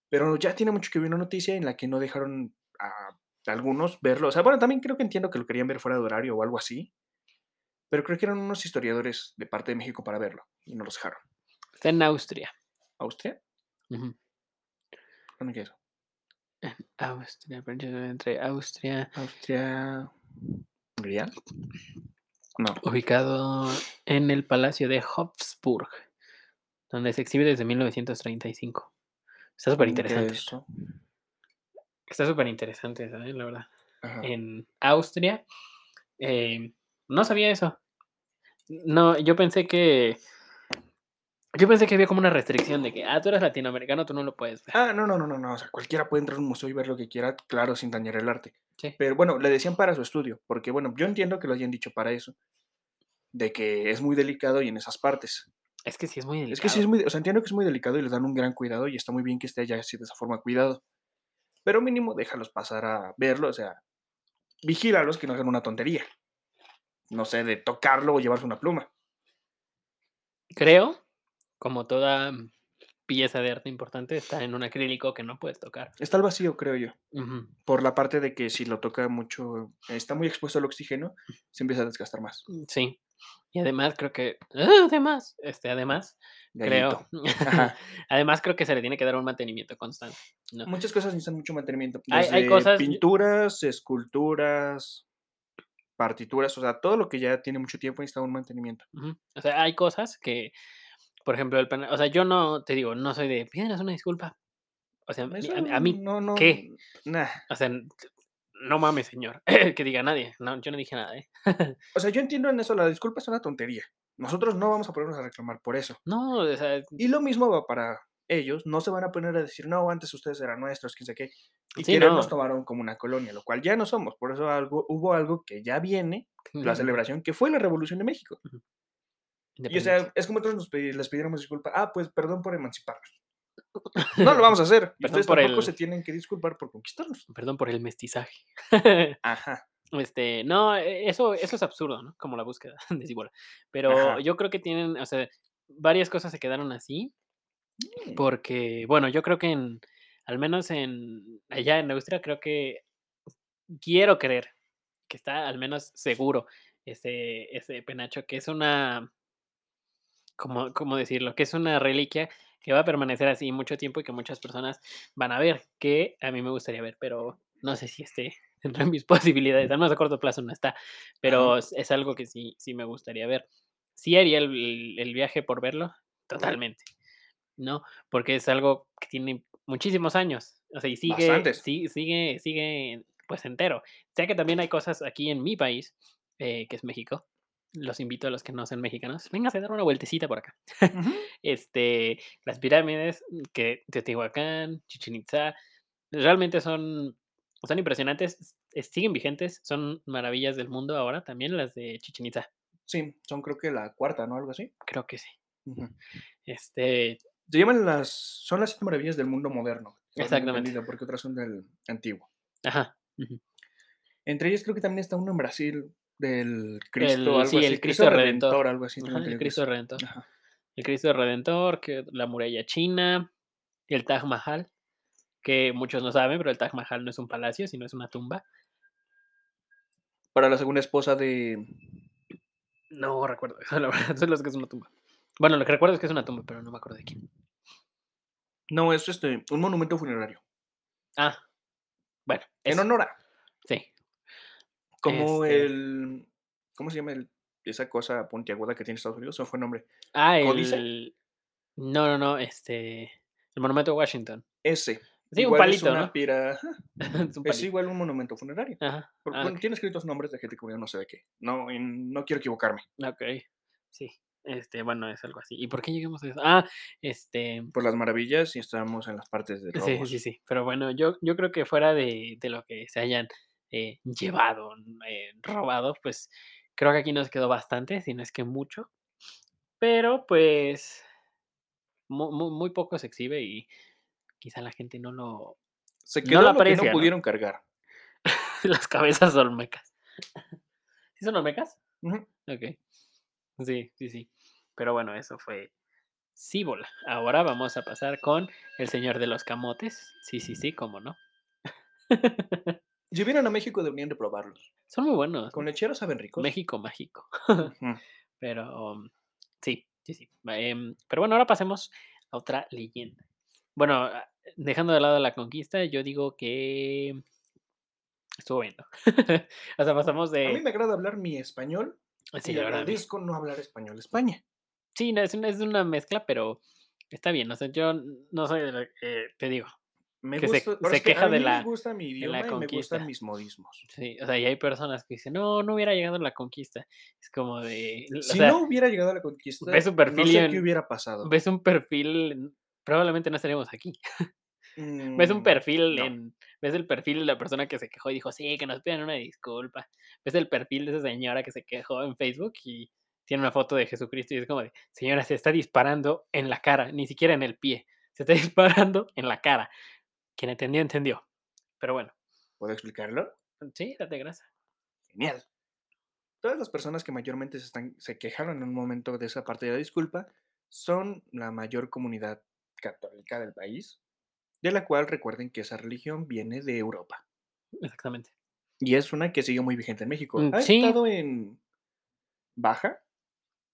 Pero ya tiene mucho que ver una noticia en la que no dejaron a algunos verlo. O sea, bueno, también creo que entiendo que lo querían ver fuera de horario o algo así. Pero creo que eran unos historiadores de parte de México para verlo y no los dejaron. Está en Austria. ¿Austria? Ujú. ¿Dónde queda eso? Austria, pero yo entre Austria, ¿Austria? Ubicado en el Palacio de Habsburg, donde se exhibe desde 1935. Está súper ¿dónde queda interesante. Está súper interesante, ¿sabes? La verdad. Ajá. En Austria. eh, no sabía eso. No, yo pensé que. Yo pensé que había como una restricción de que, ah, tú eres latinoamericano, tú no lo puedes ver. Ah, no, no, no, no, no. O sea, cualquiera puede entrar a un museo y ver lo que quiera, claro, sin dañar el arte. Sí. Pero bueno, le decían para su estudio, porque bueno, yo entiendo que lo hayan dicho para eso, de que es muy delicado y en esas partes. Es que sí es muy delicado. Es que sí es muy, o sea, entiendo que es muy delicado y les dan un gran cuidado y está muy bien que esté allá así de esa forma cuidado. Pero mínimo déjalos pasar a verlo, o sea, vigílalos que no hagan una tontería. No sé, de tocarlo o llevarse una pluma. Creo, como toda pieza de arte importante, está en un acrílico que no puedes tocar. Está al vacío, creo yo. Por la parte de que si lo toca mucho, está muy expuesto al oxígeno, se empieza a desgastar más. Mm, Sí. Y además creo que. ¡Ah! Además, este, además, creo. Gallito. Además, creo que se le tiene que dar un mantenimiento constante. ¿no? Muchas cosas necesitan mucho mantenimiento. Hay- cosas- Pinturas, esculturas, partituras, o sea, todo lo que ya tiene mucho tiempo necesita un mantenimiento. O sea, hay cosas que, por ejemplo, el pena- o sea, yo no, te digo, no soy de, pídenos una disculpa. O sea, Eso a, a mí, no, no, ¿qué? nah. o sea, no mames, señor, que diga nadie. No, yo no dije nada, ¿eh? O sea, yo entiendo en eso, la disculpa es una tontería. Nosotros no vamos a ponernos a reclamar por eso. No, o sea, Y lo mismo va para ellos, no se van a poner a decir, no, antes ustedes eran nuestros, quién sé qué. Y Sí, no. nos tomaron como una colonia, lo cual ya no somos. Por eso algo, hubo algo que ya viene, la celebración, que fue la Revolución de México. Y o sea, es como nosotros nos pedi- les pidiéramos disculpa. Ah, pues perdón por emanciparnos. No lo vamos a hacer. Ustedes por tampoco el- se tienen que disculpar por conquistarnos. Perdón por el mestizaje. Ajá. Este, no, e- eso, eso es absurdo, ¿no? Como la búsqueda de Cibola. Pero Ajá. yo creo que tienen, o sea, varias cosas se quedaron así. Mm. Porque, bueno, yo creo que en, al menos en, allá en Austria, creo que quiero creer que está al menos seguro ese, ese penacho, que es una, ¿cómo, cómo decirlo? Que es una reliquia que va a permanecer así mucho tiempo y que muchas personas van a ver, que a mí me gustaría ver, pero no sé si esté dentro de mis posibilidades, al menos a corto plazo no está, pero es, es algo que sí, sí me gustaría ver. Sí haría el, el- viaje por verlo, totalmente, ¿no? Porque es algo que tiene muchísimos años, o sea, y sigue, sí- sigue, sigue pues entero. Sé que también hay cosas aquí en mi país, eh, que es México. Los invito a los que no sean mexicanos, véngase a dar una vueltecita por acá. Este, las pirámides, mm, que Teotihuacán, Chichén Itzá, realmente son son impresionantes, s siguen vigentes, son maravillas del mundo ahora también las de Chichén Itzá. Sí, son creo que la cuarta, ¿no? Algo así. Creo que sí. Este Se llaman las son las 7 maravillas del mundo moderno, Exactamente. porque otras son del antiguo. Ajá. Entre ellas creo que también está uno en Brasil del Cristo, El algo sí, así, el Cristo Cristo Redentor. Redentor, algo así, Ajá, el. Cristo Redentor. Ajá. El Cristo Redentor, que la muralla china, el Taj Mahal, que muchos no saben, pero el Taj Mahal no es un palacio, sino es una tumba. Para la segunda esposa de No recuerdo la verdad, que es una tumba. Bueno, lo que recuerdo es que es una tumba, pero no me acuerdo de quién. No, es, este, un monumento funerario. Ah, bueno, En honor a, sí. Como Este el ¿cómo se llama el esa cosa puntiaguda que tiene Estados Unidos? Me fue el nombre. Ah, ¿Códice? el no, no, no, este, el monumento a Washington. Ese. Sí, un Igual es palito, una ¿no? pira. Es un Es igual un monumento funerario. Ajá, Por ah, bueno, tiene escritos nombres de gente que murió no sé de qué. No, no quiero equivocarme. Okey, sí, este, bueno, es algo así. ¿Y por qué llegamos a eso? Ah, este Por las maravillas y estábamos en las partes de Sí, sí, robos. sí, pero bueno, yo yo creo que fuera de de lo que se hayan, eh, llevado, eh, robado, pues, creo que aquí nos quedó bastante, si no es que mucho. Pero, pues mu mu muy poco se exhibe y quizá la gente no lo Se no quedó lo lo que no aprecia, ¿no? pudieron cargar. Las cabezas olmecas. ¿Sí son olmecas? Ujú. Okey. Sí, sí, sí. Pero bueno, eso fue Cibola. Ahora vamos a pasar con El señor de los camotes. Sí, sí, sí, cómo no. Si vienen a México deberían de probarlos. Son muy buenos. Con lecheros saben ricos. México mágico. Pero, mm, sí, sí, sí. Em, pero bueno, ahora pasemos a otra leyenda. Bueno, ah, dejando de lado la conquista, yo digo que estuvo bien, ¿no? O sea, pasamos A mí de me agrada hablar mi español sí, y la verdad, agradezco no hablar español España. Sí, no, es una es una mezcla, pero está bien. O sea, yo no soy de la eh, te digo, Me que se gusta, ahora se es que queja a de la me gusta mi la idioma y me conquista. gustan mis modismos. Sí, o sea, y hay personas que dicen: "No, no hubiera llegado la conquista". Es como de, Si sea no hubiera llegado a la conquista, ves su no perfil y sé qué hubiera pasado. ves un perfil, probablemente no estaríamos aquí. Ves un Mm, perfil no. en ves el perfil de la persona que se quejó y dijo: "Sí, que nos pidan una disculpa". Ves el perfil de esa señora que se quejó en Facebook y tiene una foto de Jesucristo y es como de: "Señora, se está disparando en la cara, ni siquiera en el pie, se está disparando en la cara". Quien entendió, entendió. Pero bueno, ¿Puedo explicarlo? sí, date grasa. Genial. Todas las personas que mayormente se, están, se quejaron en un momento de esa parte de la disculpa son la mayor comunidad católica del país, de la cual recuerden que esa religión viene de Europa. Exactamente. Y es una que sigue muy vigente en México. Mm, Ha sí. estado en baja,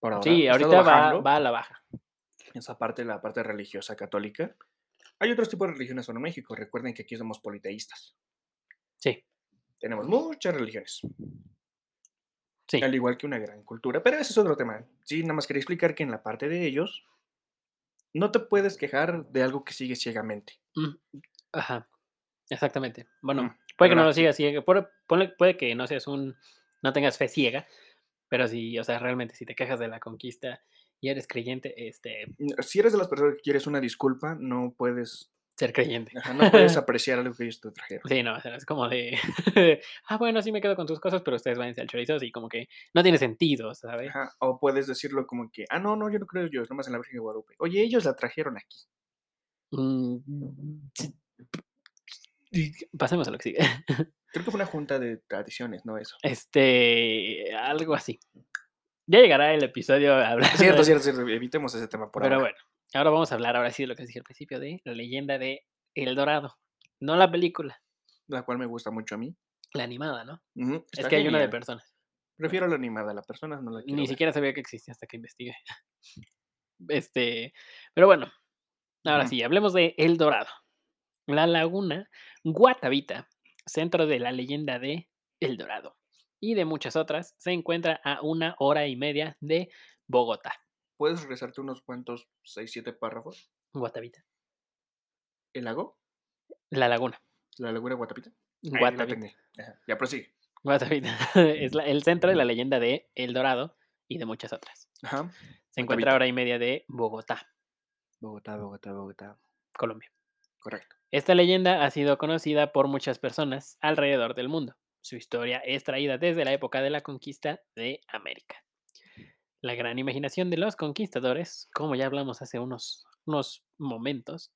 por ahora. Sí, ahorita va a la baja. esa parte, la parte religiosa católica. Hay otros tipos de religiones en México. Recuerden que aquí somos politeístas. Sí, Tenemos muchas religiones. sí. Al igual que una gran cultura. Pero ese es otro tema. Sí, nada más quería explicar que en la parte de ellos no te puedes quejar de algo que sigue ciegamente. Mm, ajá, exactamente. Bueno, Mm, puede que no lo sigas ciega, puede puede que no seas un no tengas fe ciega, pero sí, o sea, realmente si te quejas de la conquista y eres creyente, este, Mm, Si eres de las personas que quieres una disculpa, no puedes, ser creyente. ajá, no puedes apreciar algo que ellos te trajeron. Sí, no, o sea, es como de, ah, bueno, sí me quedo con tus cosas, pero ustedes váyanse al chorizo, así como que no tiene sentido, ¿sabes? Ajá, O puedes decirlo como que, ah, no, no, yo no creo en Dios, nomás en la Virgen de Guadalupe. Oye, ellos la trajeron aquí. Mm. Y pasemos a lo que sigue. Creo que fue una junta de tradiciones, ¿no? Eso. Este, algo así. Ya llegará el episodio a hablar Cierto, de- cierto, cierto. Evitemos ese tema por Pero ahora. bueno, ahora vamos a hablar ahora sí de lo que dije al principio de la leyenda de El Dorado. No la película, La cual me gusta mucho a mí. la animada, ¿no? Es que hay una de personas. Prefiero la animada, la persona no la quiero Ni ver. siquiera sabía que existía hasta que investigué. Este, pero bueno, ahora sí, hablemos de El Dorado. La laguna Guatavita, centro de la leyenda de El Dorado y de muchas otras, se encuentra a una hora y media de Bogotá. ¿Puedes regresarte unos cuantos 6, 7 párrafos? Guatavita. ¿El lago? La laguna. ¿La laguna Guatavita. entendí. Ajá, Ya prosigue. Guatavita es la- el centro de la leyenda de El Dorado y de muchas otras. Ajá. Se encuentra a hora y media de Bogotá, Bogotá, Bogotá, Bogotá. Colombia. Correcto. Esta leyenda ha sido conocida por muchas personas alrededor del mundo. Su historia es traída desde la época de la conquista de América. La gran imaginación de los conquistadores, como ya hablamos hace unos, unos momentos,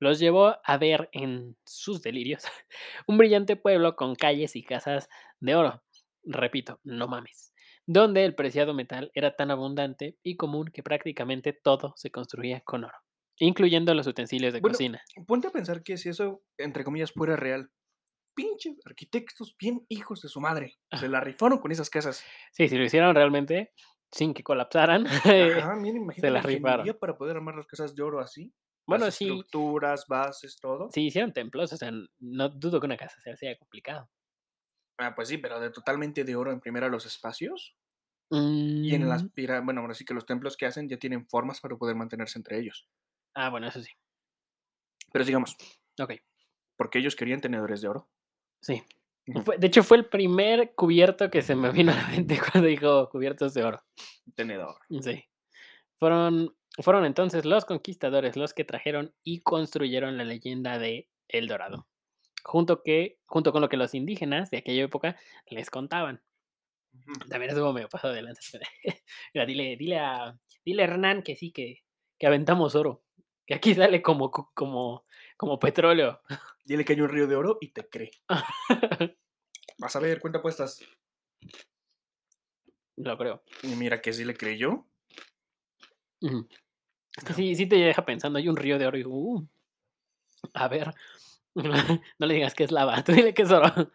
los llevó a ver en sus delirios un brillante pueblo con calles y casas de oro. Repito, no mames. Donde el preciado metal era tan abundante y común que prácticamente todo se construía con oro, incluyendo los utensilios de Bueno, cocina. Ponte a pensar que si eso, entre comillas, fuera real, pinche arquitectos bien hijos de su madre. Se la rifaron con esas casas. Sí, si lo hicieron realmente sin que colapsaran. Ajá, mira, imagínate la la rifaron. para poder armar las casas de oro así. bueno, las sí, estructuras, bases, todo. si hicieron templos, o sea, no dudo que una casa sea, sea complicado. Ah, pues sí, pero de totalmente de oro en primera los espacios. Y en las Mm, pirámides, bueno, ahora sí que los templos que hacen ya tienen formas para poder mantenerse entre ellos. Ah, bueno, eso sí. Pero sigamos, Ok, porque ellos querían tenedores de oro. Sí. De hecho, fue el primer cubierto que se me vino a la mente cuando dijo cubiertos de oro. Tenedor. Sí. Fueron, fueron entonces los conquistadores los que trajeron y construyeron la leyenda de El Dorado, junto, que, junto con lo que los indígenas de aquella época les contaban. También estuvo medio pasado de lanza. Mira, dile, dile a, dile a Hernán que sí, que, que aventamos oro. Que aquí sale como, como, como petróleo. Dile que hay un río de oro y te cree. Vas a ver, cuenta apuestas. Lo creo. Y mira que sí le creyó. Ujú. Es que sí, sí te deja pensando, hay un río de oro y uh, a ver, no le digas que es lava, tú dile que es oro.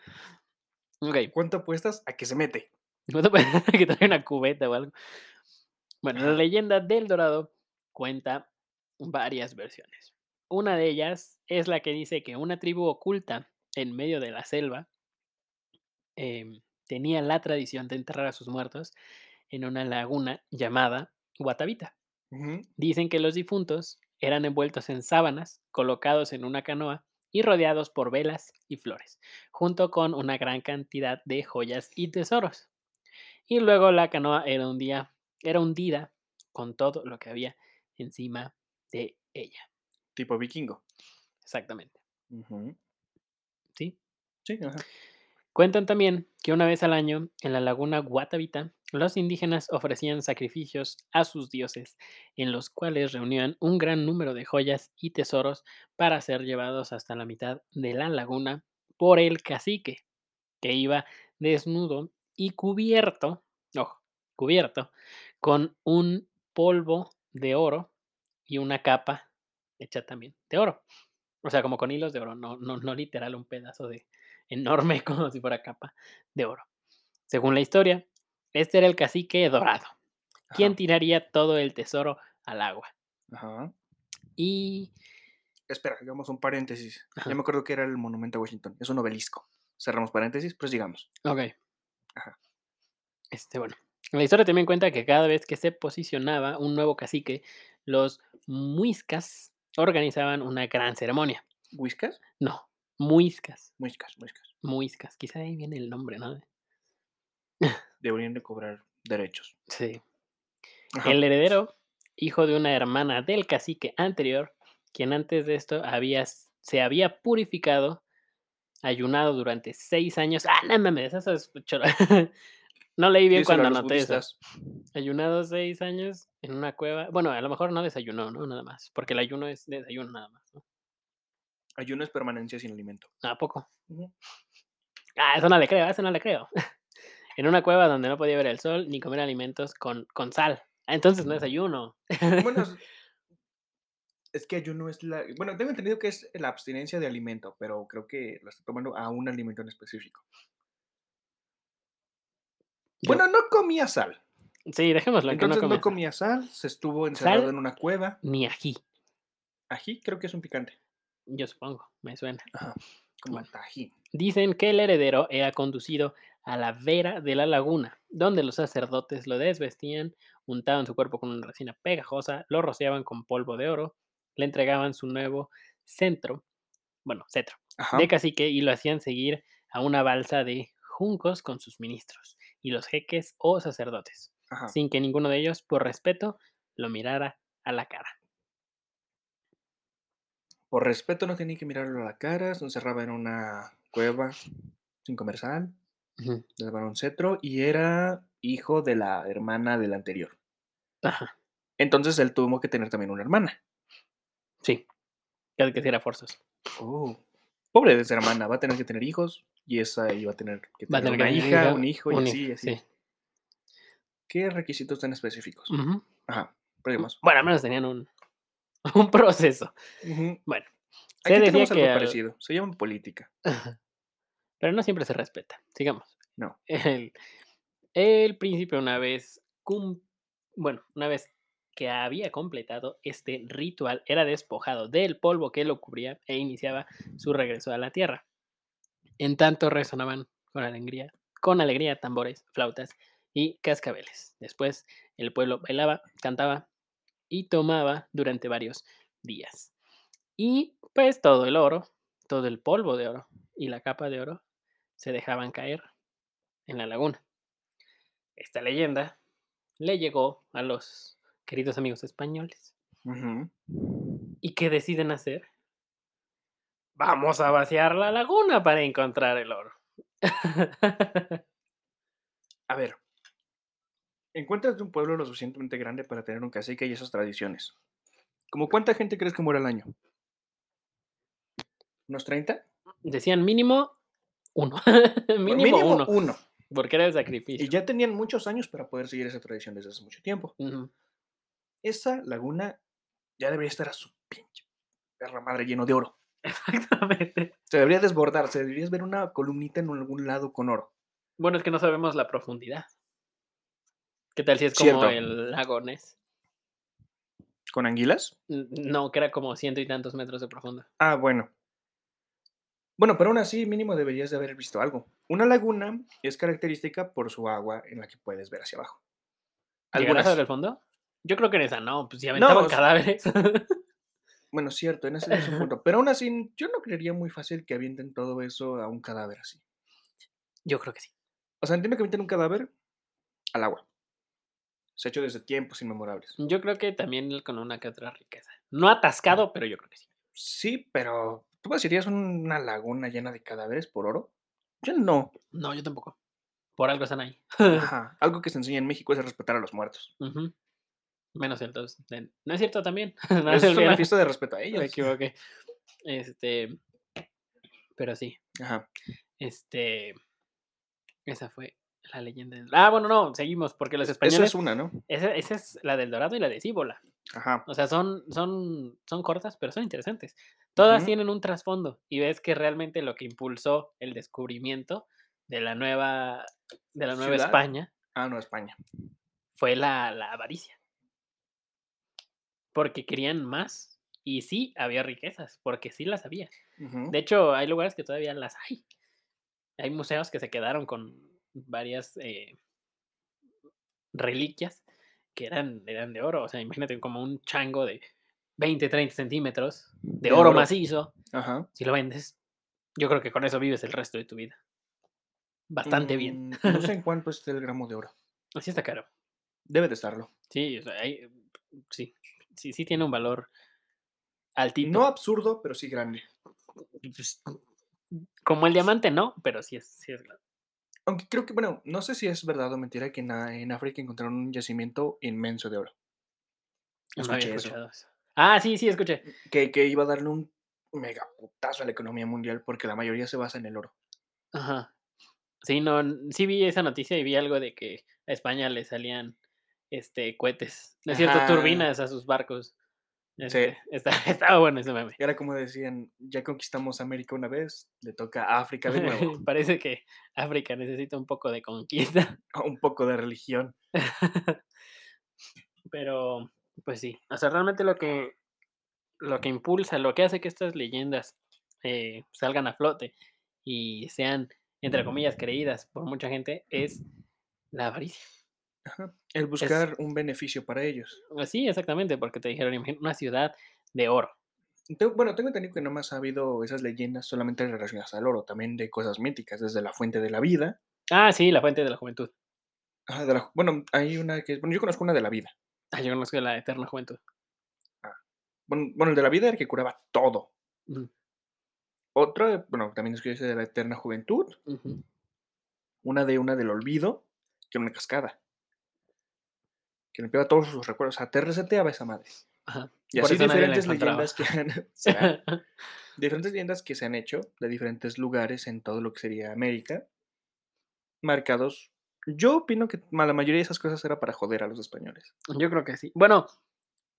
Ok, ¿Cuánto apuestas a que se mete? no te puedes que trae una cubeta o algo. Bueno, la leyenda del Dorado cuenta varias versiones. Una de ellas es la que dice que una tribu oculta en medio de la selva em, tenía la tradición de enterrar a sus muertos en una laguna llamada Guatavita. Dicen que los difuntos eran envueltos en sábanas, colocados en una canoa y rodeados por velas y flores, junto con una gran cantidad de joyas y tesoros. Y luego la canoa era, un día, era hundida con todo lo que había encima de ella. Tipo vikingo. Exactamente. ¿sí? Sí, ajá. Cuentan también que una vez al año en la laguna Guatavita, los indígenas ofrecían sacrificios a sus dioses, en los cuales reunían un gran número de joyas y tesoros para ser llevados hasta la mitad de la laguna por el cacique, que iba desnudo y cubierto, ojo, cubierto, con un polvo de oro y una capa hecha también de oro. O sea, como con hilos de oro, no, no, no literal un pedazo de enorme como si fuera capa de oro. Según la historia, este era el cacique dorado, quien Ajá. tiraría todo el tesoro al agua. Ajá. Y Espera, hagamos un paréntesis. Ajá. Ya me acuerdo que era el monumento a Washington. Es un obelisco. Cerramos paréntesis, pues sigamos. Ok. Ajá. Este, bueno. La historia también cuenta que cada vez que se posicionaba un nuevo cacique, los muiscas organizaban una gran ceremonia. ¿Whiskas? No, muiscas, Muiscas, muiscas. muiscas. Quizá ahí viene el nombre, ¿no? Deberían de cobrar derechos. Sí. Ajá. El heredero, hijo de una hermana del cacique anterior, quien antes de esto había, se había purificado, ayunado durante seis años. Ah, no mames, eso es. No leí bien Díselo cuando anoté eso. Ayunado seis años en una cueva. Bueno, a lo mejor no desayunó, ¿no? Nada más. Porque el ayuno es desayuno nada más, ¿no? Ayuno es permanencia sin alimento. ¿A poco? Ujú. Ah, eso no le creo, eso no le creo. en una cueva donde no podía ver el sol ni comer alimentos con, con sal. Ah, entonces no es ayuno. Bueno, es, es que ayuno es la... Bueno, tengo entendido que es la abstinencia de alimento, pero creo que lo está tomando a un alimento en específico. Bueno, no comía sal. Sí, dejémoslo. en que Entonces no, comía sal. comía sal, se estuvo encerrado Sal. en una cueva. Ni ají, Ají creo que es un picante. yo supongo, me suena. Ajá. Como tajín. Dicen que el heredero era conducido a la vera de la laguna, donde los sacerdotes lo desvestían, untaban su cuerpo con una resina pegajosa, lo rociaban con polvo de oro, le entregaban su nuevo centro, bueno, cetro, Ajá. de cacique y lo hacían seguir a una balsa de juncos con sus ministros y los jeques o sacerdotes, Ajá. sin que ninguno de ellos, por respeto, lo mirara a la cara. Por respeto no tenía que mirarlo a la cara, se encerraba en una cueva sin le daban un cetro y era hijo de la hermana del anterior. Ajá, Entonces él tuvo que tener también una hermana. sí. Que era forzoso. Oh. Pobre de esa hermana, va a tener que tener hijos y esa iba a tener que tener tener una que hija, un hijo y así, hijo, así. sí. ¿Qué requisitos tan específicos? Ujú. Ajá, seguimos. Bueno, al menos tenían un, un proceso. Ujú. Bueno, Aquí se decía tenemos algo que parecido, se llama política. pero no siempre se respeta. Sigamos. No. El, el príncipe una vez, cum- bueno, una vez que había completado este ritual, era despojado del polvo que lo cubría e iniciaba su regreso a la tierra. En tanto resonaban con alegría, con alegría tambores, flautas y cascabeles. Después el pueblo bailaba, cantaba y tomaba durante varios días. Y pues todo el oro, todo el polvo de oro y la capa de oro se dejaban caer en la laguna. Esta leyenda le llegó a los queridos amigos españoles. ¿Y qué deciden hacer? Vamos a vaciar la laguna para encontrar el oro. A ver, encuentras un pueblo lo suficientemente grande para tener un cacique y esas tradiciones. ¿Cómo cuánta gente crees que muere al año? ¿Unos 30? Decían mínimo uno. Mínimo, uno. uno. Porque era el sacrificio. Y ya tenían muchos años para poder seguir esa tradición desde hace mucho tiempo. Ujú. Esa laguna ya debería estar a su pinche perra madre lleno de oro. Exactamente. Se debería desbordar, se debería ver una columnita en algún lado con oro. Bueno, es que no sabemos la profundidad. ¿Qué tal si es como Cierto. el lago Ness? ¿Con anguilas? No, que era como ciento y tantos metros de profundo. Ah, bueno. Bueno, pero aún así mínimo deberías de haber visto algo. Una laguna es característica por su agua en la que puedes ver hacia abajo. ¿Llegarás a ver Algunas. el fondo? Yo creo que en esa no, pues si aventaban cadáveres. Bueno, cierto, en ese es un punto. Pero aún así, yo no creería muy fácil que avienten todo eso a un cadáver así. Yo creo que sí. O sea, entiendo que avienten un cadáver al agua. Se ha hecho desde tiempos inmemorables. Yo creo que también con una que otra riqueza. No atascado, pero yo creo que sí. Sí, pero ¿tú decidirías una laguna llena de cadáveres por oro? Yo no. No, yo tampoco. Por algo están ahí. Ajá. Algo que se enseña en México es a respetar a los muertos. Ujú. Menos el dos. de- No es cierto también. No Es una fiesta de respeto a Me ellos. equivoqué. Este. Pero sí. Ajá. Este. Esa fue la leyenda. del- Ah, bueno, no, seguimos, porque los Esa españoles. es una, ¿no? Esa, esa es la del Dorado y la de Cíbola. Ajá. O sea, son, son, son cortas, pero son interesantes. Todas tienen un trasfondo y ves que realmente lo que impulsó el descubrimiento de la nueva, de la nueva Ciudad. España Ah, no, España. fue la, la avaricia. Porque querían más. Y sí, había riquezas, porque sí las había. De hecho, hay lugares que todavía las hay. Hay museos que se quedaron con varias eh, reliquias que eran, eran de oro. O sea, imagínate como un chango de 20, 30 centímetros de, De oro, oro. macizo. Ajá. Si lo vendes, yo creo que con eso vives el resto de tu vida. Bastante bien. Mm, No sé en cuánto está el gramo de oro. Así está caro. Debe de estarlo. Sí, o sea, hay- sí, sí, sí tiene un valor altito. No absurdo, pero sí grande. Pues, como el diamante, no, pero sí es, sí es grande. Aunque creo que, bueno, no sé si es verdad o mentira que en, África encontraron un yacimiento inmenso de oro. No Escuché eso. eso. Ah, sí, sí, escuché. Que, que iba a darle un mega putazo a la economía mundial porque la mayoría se basa en el oro. Ajá. Sí, no, sí vi esa noticia y vi algo de que a España le salían este cohetes, no es cierto, turbinas a sus barcos. Este, está- estaba bueno ese meme. Y era como decían, ya conquistamos América una vez, le toca a África de nuevo. Parece que África necesita un poco de conquista. un poco de religión. Pero, pues sí. O sea, realmente lo que, lo que impulsa, lo que hace que estas leyendas eh, salgan a flote y sean, entre comillas, creídas por mucha gente es la avaricia. Ajá. El buscar un beneficio para ellos. Pues Sí, exactamente, porque te dijeron, imagina una ciudad de oro. Bueno, tengo entendido que no más ha habido esas leyendas solamente relacionadas al oro, también de cosas míticas, desde la fuente de la vida. Ah, sí, la fuente de la juventud. ajá, de la- bueno, hay una que, bueno, yo conozco una de la vida. Ah, yo conozco la eterna juventud. Bueno, bueno, el de la vida era el que curaba todo. Otra, bueno, también es que dice de la eterna juventud. Una de una del olvido, que era una cascada. Que limpiaba todos sus recuerdos. O sea, te reseteaba esa madre. Ajá. Y Por así diferentes leyendas que han, ¿será? diferentes leyendas que se han hecho de diferentes lugares en todo lo que sería América, marcados. Yo opino que la mayoría de esas cosas era para joder a los españoles. Yo creo que sí. Bueno,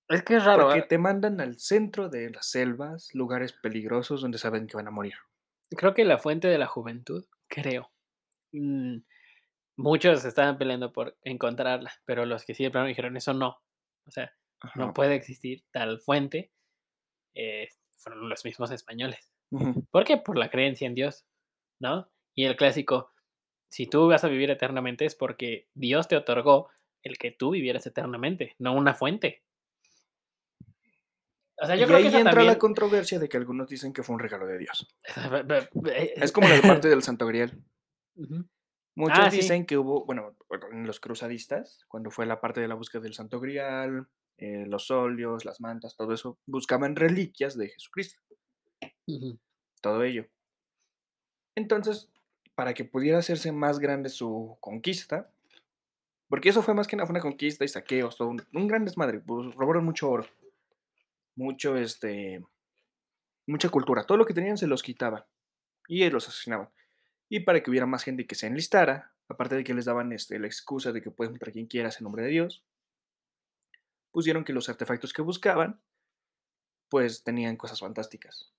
es que es raro. Porque ¿eh? te mandan al centro de las selvas, lugares peligrosos donde saben que van a morir. Creo que la fuente de la juventud, creo. mm, muchos estaban peleando por encontrarla, pero los que sí de plano dijeron eso no. O sea, no puede existir tal fuente. eh, fueron los mismos españoles. Ujú. ¿Por qué? Por la creencia en Dios, ¿no? Y el clásico, si tú vas a vivir eternamente es porque Dios te otorgó el que tú vivieras eternamente, no una fuente. O sea, yo y creo ahí que entra también... la controversia de que algunos dicen que fue un regalo de Dios. Es Es como la parte del Santo Grial. Ujú. Muchos Ah, sí. dicen que hubo, bueno, en los cruzadistas, cuando fue la parte de la búsqueda del Santo Grial, eh, los óleos, las mantas, todo eso, buscaban reliquias de Jesucristo, todo ello. Entonces, para que pudiera hacerse más grande su conquista, porque eso fue más que nada fue una conquista y saqueos, todo un, un gran desmadre, pues, robaron mucho oro, mucho, este, mucha cultura, todo lo que tenían se los quitaban y los asesinaban. Y para que hubiera más gente que se enlistara, aparte de que les daban este, la excusa de que puedes matar a quien quieras en nombre de Dios, pusieron que los artefactos que buscaban, pues tenían cosas fantásticas.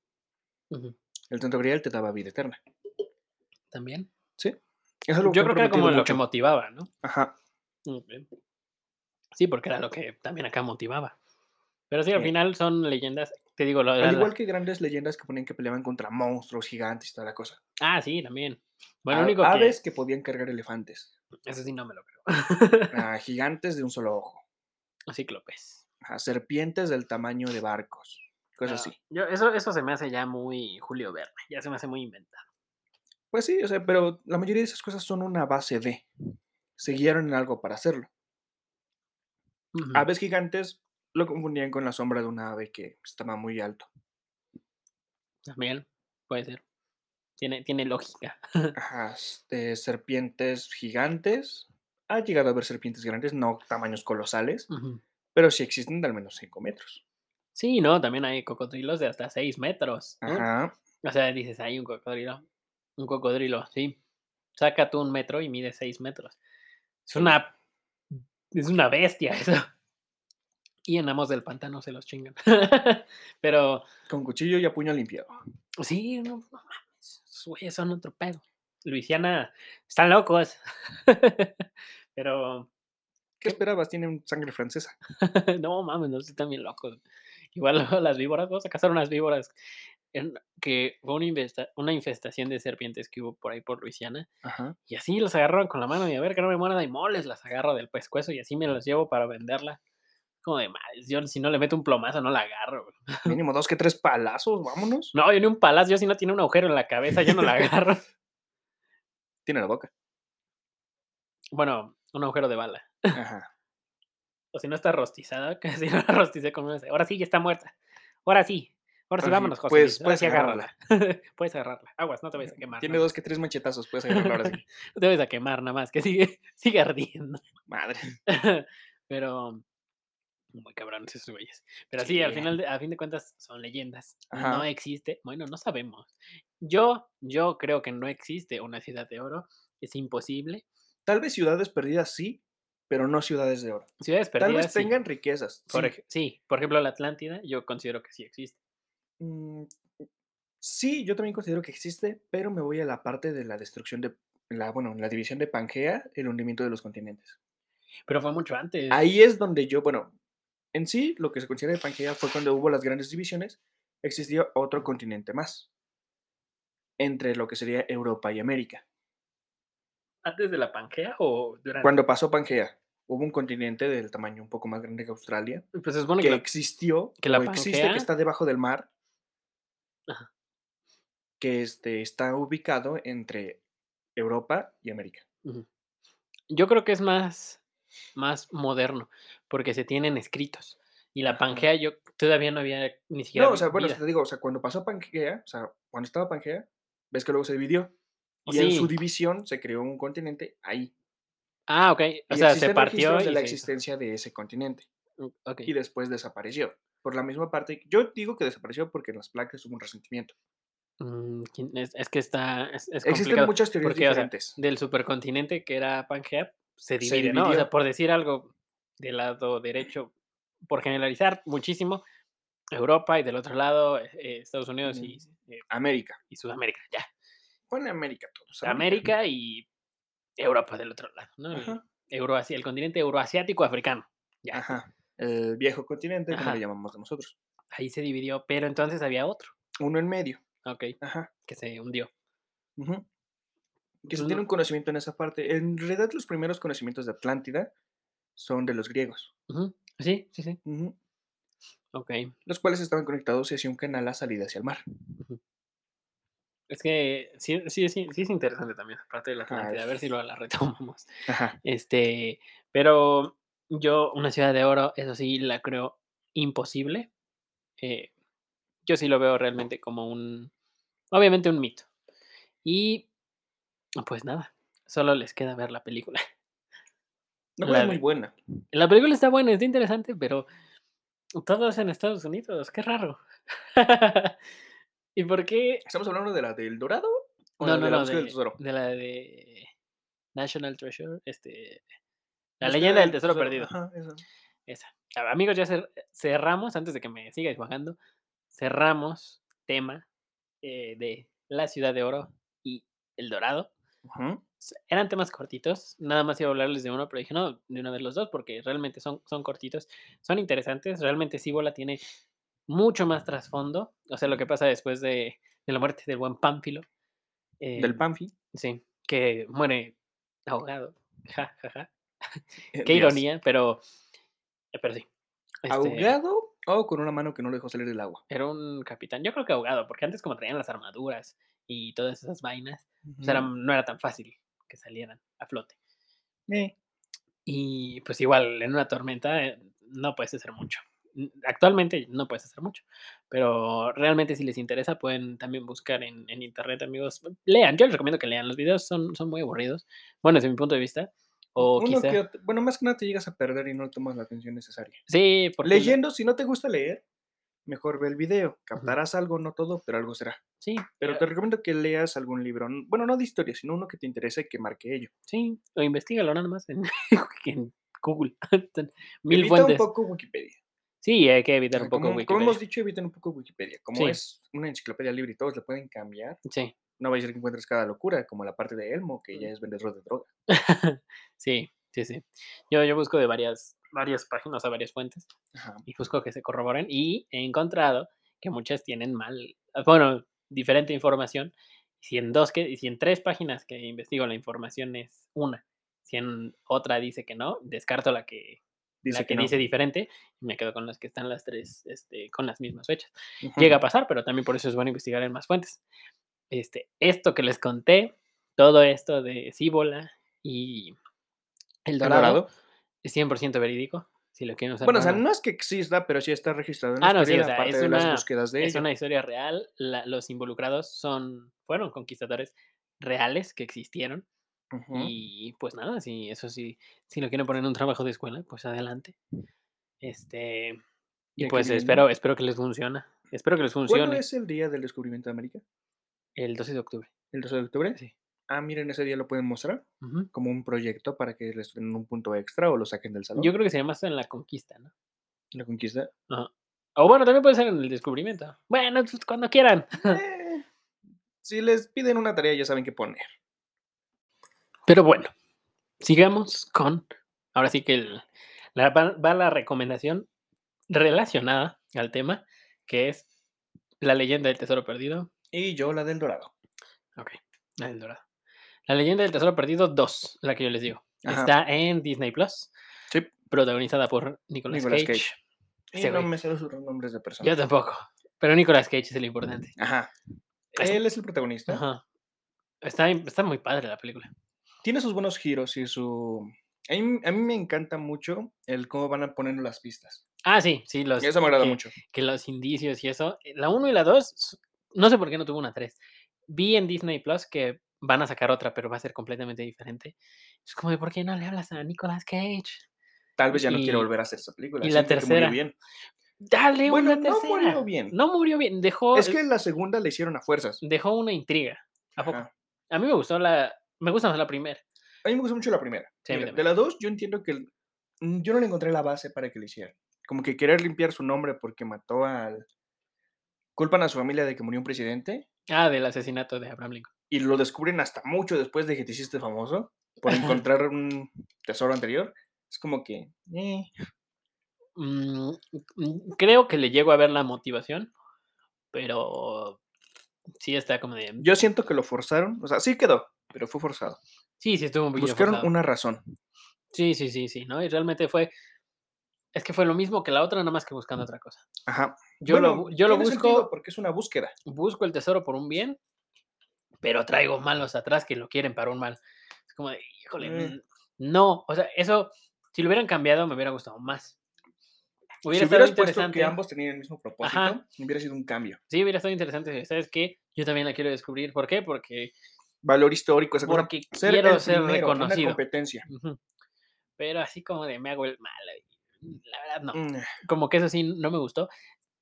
El Santo Grial te daba vida eterna. También. ¿Sí? Yo creo que era como lo que motivaba, ¿no? Ajá. Sí, porque era lo que también acá motivaba. Pero sí, al Sí. final son leyendas. Te digo, lo de Al la- igual que grandes leyendas que ponían que peleaban contra monstruos gigantes y toda la cosa. Ah, sí, también. Bueno, A- lo único que... aves que podían cargar elefantes. Eso sí no me lo creo. a gigantes de un solo ojo. Cíclopes. a serpientes del tamaño de barcos. Cosas No, así. Yo, eso, eso se me hace ya muy Julio Verne. Ya se me hace muy inventado. Pues sí, o sea, pero la mayoría de esas cosas son una base de. Se guiaron en algo para hacerlo. Aves gigantes lo confundían con la sombra de una ave que estaba muy alto. También puede ser. Tiene, tiene lógica. Ajá, este, serpientes gigantes. Ha llegado a haber serpientes grandes, no tamaños colosales, pero sí existen de al menos 5 metros. Sí, no, también hay cocodrilos de hasta 6 metros. Ajá. O sea, dices, hay un cocodrilo. Un cocodrilo, sí. Saca tú un metro y mide 6 metros. Es una. Es una bestia eso. Y en Amos del Pantano se los chingan. Pero Con cuchillo y a puño limpiado. sí, no, no mames. Güeyes son otro pedo. Luisiana, están locos. Pero ¿Qué esperabas? Tienen sangre francesa. no mames, no están bien locos. Igual las víboras, vamos a cazar unas víboras. en- que fue una, investa- una infestación de serpientes que hubo por ahí por Luisiana. Ajá. Y así las agarraron con la mano y a ver que no me muera de moles, las agarro del pescuezo y así me las llevo para venderla. Como de madre, yo si no le meto un plomazo no la agarro. güey. Mínimo dos que tres palazos, vámonos. No, yo ni un palazo, yo si no tiene un agujero en la cabeza, yo no la agarro. Tiene la boca. Bueno, un agujero de bala. Ajá. O si no está rostizada, que si no la rosticé con una... Ahora sí, ya está muerta. Ahora sí. Ahora sí, Ahora vámonos, José. Ahora puedes sí, agarrarla. puedes agarrarla. Aguas, no te vayas a quemar. Tiene ¿no? dos que tres machetazos, puedes agarrarlo ahora sí. No te vayas a quemar nada más, que sigue, sigue ardiendo. Madre. Pero muy cabrones esos güeyes. Pero sí, al final, de- a fin de cuentas, son leyendas. No existe, bueno, no sabemos. Yo, yo creo que no existe una ciudad de oro. Es imposible. Tal vez ciudades perdidas sí, pero no ciudades de oro. Ciudades Tal perdidas. vez sí. tengan riquezas. Por, sí. sí, por ejemplo, la Atlántida, yo considero que sí existe. Mm, Sí, yo también considero que existe, pero me voy a la parte de la destrucción de la, bueno, la división de Pangea, el hundimiento de los continentes. Pero fue mucho antes. Ahí es donde yo, bueno, en sí, lo que se considera de Pangea fue cuando hubo las grandes divisiones, existía otro continente más, entre lo que sería Europa y América. ¿Antes de la Pangea o durante? Cuando pasó Pangea, hubo un continente del tamaño un poco más grande que Australia, Pues se supone que que la- existió, que la o existe, Pangea- que está debajo del mar, Ajá. que este, está ubicado entre Europa y América. Yo creo que es más más moderno, porque se tienen escritos. Y la. Pangea yo todavía no había ni siquiera No, o sea, bueno, vida. te digo, o sea, cuando pasó Pangea, o sea, cuando estaba Pangea, ves que luego se dividió. Y en su sí. división se creó un continente ahí. Ah, okey. O Y sea, se partió registros de y la se hizo. existencia de ese continente. Mm, Y okey. después desapareció. Por la misma parte, yo digo que desapareció porque en las placas hubo un resentimiento. Mm, es es que está es es Existen muchas teorías porque, o sea, diferentes. del supercontinente que era Pangea, se Se divide, ¿no? O sea, dividió. por decir algo del lado derecho, por generalizar muchísimo, Europa y del otro lado, eh, Estados Unidos y eh, América. y Sudamérica, ya. Ponle América todos. América y Europa del otro lado, ¿no? El Ajá. Euroasia el continente euroasiático africano, ya. Ajá. El viejo continente, como le llamamos nosotros. Ahí se dividió, pero entonces había otro. Uno en medio. Okey, Ajá. que se hundió. Ujú. Que se tiene un conocimiento en esa parte. En realidad, los primeros conocimientos de Atlántida son de los griegos. Sí, sí, sí. Ujú. Okey. Los cuales estaban conectados hacia un canal a salida hacia el mar. Es que sí sí sí sí es interesante también parte de la Atlántida, a ver si luego la retomamos. Ajá. Este, pero yo, una ciudad de oro, eso sí la creo imposible. Eh, yo sí lo veo realmente como un obviamente un mito. Y, pues nada, solo les queda ver la película. No, La es muy de buena. la película está buena, está interesante, pero todo es en Estados Unidos, qué raro. ¿Y por qué? ¿Estamos hablando de la del Dorado o No, la no, de la no, búsqueda del de tesoro? de la de National Treasure, este, La leyenda del tesoro tesoro, perdido. ajá, esa. Amigos, ya cer cerramos, antes de que me siga divagando, cerramos tema, eh, de La ciudad de oro y El Dorado. S eran temas cortitos, nada más iba a hablarles de uno, pero dije: "No, de una vez los 2", porque realmente son son cortitos, son interesantes. Realmente Síbola tiene mucho más trasfondo, o sea, lo que pasa después de de la muerte del buen Pánfilo. Del Em, Pánfilo. sí, que muere ahogado, ja, ja, ja. Eh, Qué Dios. ironía, pero pero sí. Este ¿Ahogado o con una mano que no lo dejó salir del agua? Era un capitán, yo creo que ahogado, porque antes como traían las armaduras y todas esas vainas, pues era no era tan fácil que salieran a flote. Eh. Y, pues, igual en una tormenta, eh, no puedes hacer mucho. Actualmente no puedes hacer mucho, pero realmente si les interesa pueden también buscar en en internet, amigos. Lean, yo les recomiendo que lean, los videos son son muy aburridos, bueno, desde mi punto de vista, o Uno que quizá ot bueno, más que nada te llegas a perder y no tomas la atención necesaria. Sí, porque le Leyendo, si no te gusta leer, mejor ve el video. Captarás algo, no todo, pero algo será. Sí, Pero te recomiendo que leas algún libro, bueno, no de historia, sino uno que te interese y que marque ello. Sí, o investígalo nada más en en Google, mil Evita un poco Wikipedia. Sí, hay que evitar Ah, un poco como como Wikipedia. hemos dicho, eviten un poco Wikipedia. Como Sí. es una enciclopedia libre y todos le pueden cambiar, Sí. no vaya a ser que encuentres cada locura, como la parte de Elmo, que ya Mm. es vendedor de droga. Sí, sí, sí. Yo yo busco de varias varias páginas, o sea, varias fuentes, Ajá. y busco que se corroboren, y he encontrado que muchas tienen mal bueno, diferente información. Si en 2 que si en 3 páginas que investigo la información es una, si en otra dice que no, descarto la que Dice la que que no. dice diferente, y me quedo con las que están las 3, este, con las mismas fechas. Llega a pasar, pero también por eso es bueno investigar en más fuentes. Este, esto que les conté, todo esto de Síbola y El ¿El Dorado, es 100% verídico, si lo quieren usar Bueno, o sea, no es que exista, pero sí está registrado en la Ah, no, sí, o sea, parte es de las búsquedas de es ello. una historia real, la los involucrados son fueron conquistadores reales que existieron. Y, pues nada, si eso sí si lo quieren poner en un trabajo de escuela, pues adelante. Este, y ¿De qué pues viene? espero espero que les funciona. Espero que les ¿Cuándo funcione. es el día del descubrimiento de América? El 12 de octubre. ¿El 12 de octubre? Sí. Ah, miren, ese día lo pueden mostrar como un proyecto para que les den un punto extra o lo saquen del salón. Yo creo que se llama en la conquista, ¿no? La conquista. Ajá. O bueno, también puede ser en el descubrimiento. Bueno, pues cuando quieran. Eh, si les piden una tarea, ya saben qué poner. Pero bueno, sigamos con ahora sí que el la va la recomendación relacionada al tema, que es La leyenda del tesoro perdido. Y yo la del Dorado. Okey, la del Dorado. La leyenda del tesoro perdido 2, la que yo les digo. Ajá. Está en Disney Plus. Sí. Protagonizada por Nicolas Nicolas Cage. Cage. Ese no me sé los nombres de Yo personajes. tampoco. Pero Nicolas Cage es el importante. Ajá. Él es el protagonista. Ajá. Está, está muy padre la película. Tiene sus buenos giros y su... A mí, a mí me encanta mucho el cómo van a poner las pistas. Ah, sí, sí, los, Y eso me agrada que, mucho. que los indicios y eso. La 1 y la 2, no sé por qué no tuvo una 3. Vi en Disney Plus que van a sacar otra, pero va a ser completamente diferente. Es como de, ¿por qué no le hablas a Nicolas Cage? Tal vez ya no quiere volver a hacer esa película. y la que murió tercera. bien. Dale Bueno, una no tercera. murió bien. No murió bien. Dejó, Es que la segunda le hicieron a fuerzas. dejó una intriga. ¿A poco? Ajá. A mí me gustó la. Me gusta más la primera. A mí me gustó mucho la primera. Sí, Mira, de las dos, yo entiendo que el- mm, yo no le encontré la base para que lo hicieran. Como que querer limpiar su nombre porque mató al. Culpan a su familia de que murió un presidente Ah, del asesinato de Abraham Lincoln. Y lo descubren hasta mucho después de que te hiciste famoso por encontrar un tesoro anterior. Es como que. eh, Mm, mm, creo que le llego a ver la motivación, pero sí está como de. Yo siento que lo forzaron. O sea, sí quedó, pero fue forzado. Sí, sí estuvo un poquito Buscaron forzado. una razón. Sí, sí, sí, sí, ¿no? Y realmente fue. Es que fue lo mismo que la otra, nada más que buscando otra cosa. Ajá. Yo lo, Bueno, yo lo busco, porque es una búsqueda. busco el tesoro por un bien, pero traigo malos atrás que lo quieren para un mal. Es como de, híjole, Mm. no, o sea, eso, si lo hubieran cambiado, me hubiera gustado más. Hubiera si estado hubieras puesto interesante. que ambos tenían el mismo propósito, Ajá. hubiera sido un cambio. Sí, hubiera estado interesante. ¿Sabes qué? Yo también la quiero descubrir. ¿Por qué? Porque, Valor histórico, esa cosa. porque Ser quiero ser primero, Una reconocido. competencia. Ujú. Pero así como de me hago el mal. La verdad, no. Mm, Como que eso sí no me gustó.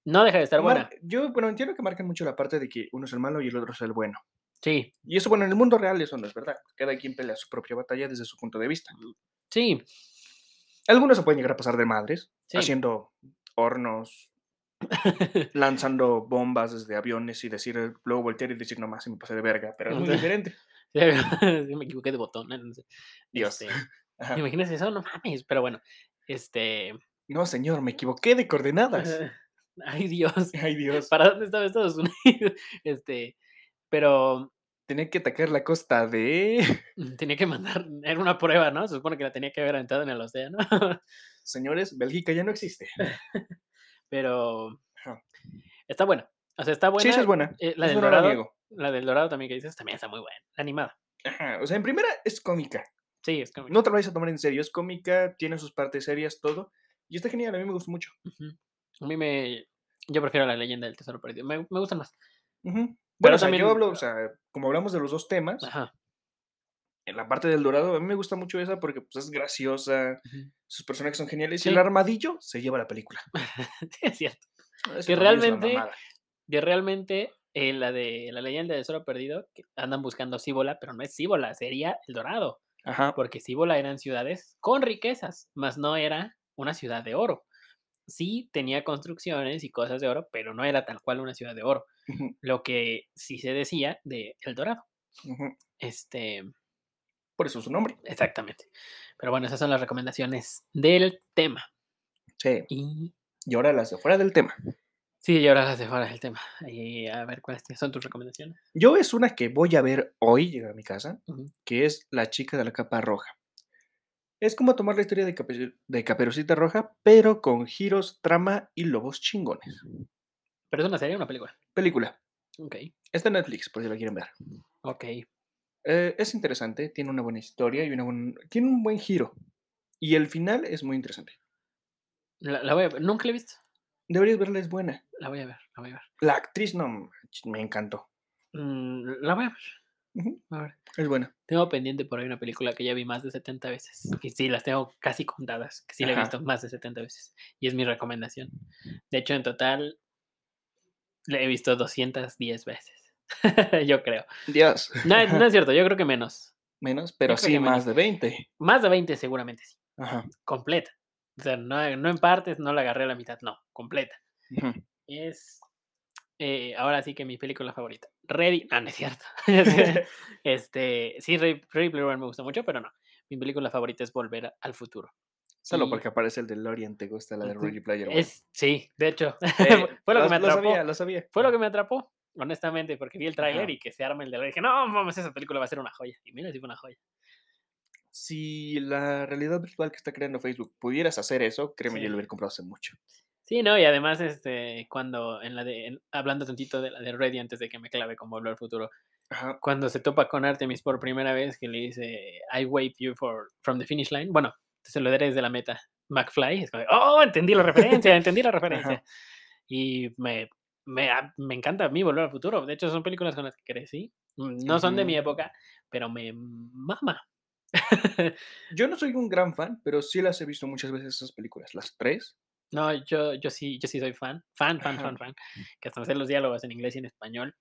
No deja de estar mar- buena. Yo, bueno, entiendo que marcan mucho la parte de que uno es el malo y el otro es el bueno. Sí, Y eso, bueno, en el mundo real eso no es verdad. Cada quien pelea su propia batalla desde su punto de vista. sí, Algunos se pueden llegar a pasar de madres, sí. haciendo hornos, lanzando bombas desde aviones y decir, eh, luego voltear y decir, no más, se me pasé de verga. Pero es muy diferente. Sí, me equivoqué de botón. ¿no? Sé. Dios. Este, Ajá. ¿te imaginas eso? No mames. Pero bueno, este. No, señor, me equivoqué de coordenadas. Ay, Dios. Ay, Dios. ¿Para dónde estaba Estados Unidos? Este. Pero Tenía que atacar la costa de... mm, tenía que mandar. Era una prueba, ¿no? Se supone que la tenía que haber aventado en el océano. Señores, Bélgica ya no existe. Pero. Está buena. O sea, está buena. Sí, esa es buena. eh, la del Dorado. La del Dorado también que dices también está muy buena. Animada. Ajá, O sea, en primera es cómica. Sí, es como. No te lo vayas a tomar en serio. Es cómica, tiene sus partes serias, todo. Y está genial, a mí me gustó mucho. A mí me. Yo prefiero la leyenda del tesoro perdido. Me, me gustan más. Bueno, o sea, también- yo hablo, o sea, como hablamos de los dos temas, Ajá. en la parte del dorado, a mí me gusta mucho esa porque pues, es graciosa, sus personajes son geniales Sí. y el armadillo se lleva la película. Sí, es cierto. Que es la realmente-. Que realmente eh, la de la leyenda del tesoro perdido, que andan buscando Cíbola, pero no es Cíbola, sería el Dorado. Ajá. Porque Cíbola eran ciudades con riquezas, más no era una ciudad de oro. Sí tenía construcciones y cosas de oro, pero no era tal cual una ciudad de oro. Lo que sí se decía de El Dorado. Este, Por eso su nombre. exactamente. Pero bueno, esas son las recomendaciones del tema. Sí. Y Y ahora las de fuera del tema. sí, y ahora las de fuera del tema. Y a ver cuáles son tus recomendaciones. Yo es una que voy a ver hoy, llegar a mi casa, que es La chica de la capa roja. Es como tomar la historia de, Cape- de Caperucita Roja, pero con giros, trama y lobos chingones. ¿Pero es una serie o una película? Película. Ok, Está en Netflix, por si la quieren ver. ok. Eh, es interesante, tiene una buena historia y una buen- tiene un buen giro. Y el final es muy interesante. La, la voy a ver. Nunca la he visto. Deberías verla, es buena. La voy a ver, la voy a ver. La actriz no me encantó. Mm, la voy a ver. Es buena. Tengo pendiente por ahí una película que ya vi más de 70 veces. Y sí, las tengo casi contadas. Que sí la he visto más de 70 veces. Y es mi recomendación. De hecho, en total, la he visto 210 veces. yo creo. Dios. No, no es cierto, yo creo que menos. Menos, pero sí más de 20. Más de 20 seguramente sí. Ajá. Completa. O sea, no, no en partes, no la agarré a la mitad, no, completa. Es eh, ahora sí que mi película favorita. Ready. Ah, no es cierto. este, sí, Ready Ready Player One me gusta mucho, pero no. Mi película favorita es Volver al Futuro. Solo Y porque aparece el de Lorian, te gusta la de. Ready Player One. Es, sí, de hecho. Eh, fue lo que me Lo atrapó. sabía, lo sabía. Fue lo que me atrapó, honestamente, porque vi el tráiler y que se arma el de Dije, no, mames, esa película va a ser una joya. Y mira, sí fue una joya. Si la realidad virtual que está creando Facebook pudieras hacer eso, créeme, yo Sí. lo hubiera comprado hace mucho. Sí, no, y además, este, cuando en la de en hablando tantito de la de Ready antes de que me clave con Volver al Futuro, Ajá. cuando se topa con Artemis por primera vez, que le dice: "I wave you for from the finish line", bueno, se lo desde la meta, McFly, es como "Oh, entendí la referencia, entendí la referencia". Ajá. Y me me a me encanta a mí Volver al Futuro. De hecho, son películas con las que crecí. Mm, no son de mi época, pero me mama. Yo no soy un gran fan, pero sí las he visto muchas veces esas películas, las 3. No, yo yo sí yo sí soy fan, fan, fan, Ajá. fan, fan, que hasta me sé los diálogos en inglés y en español.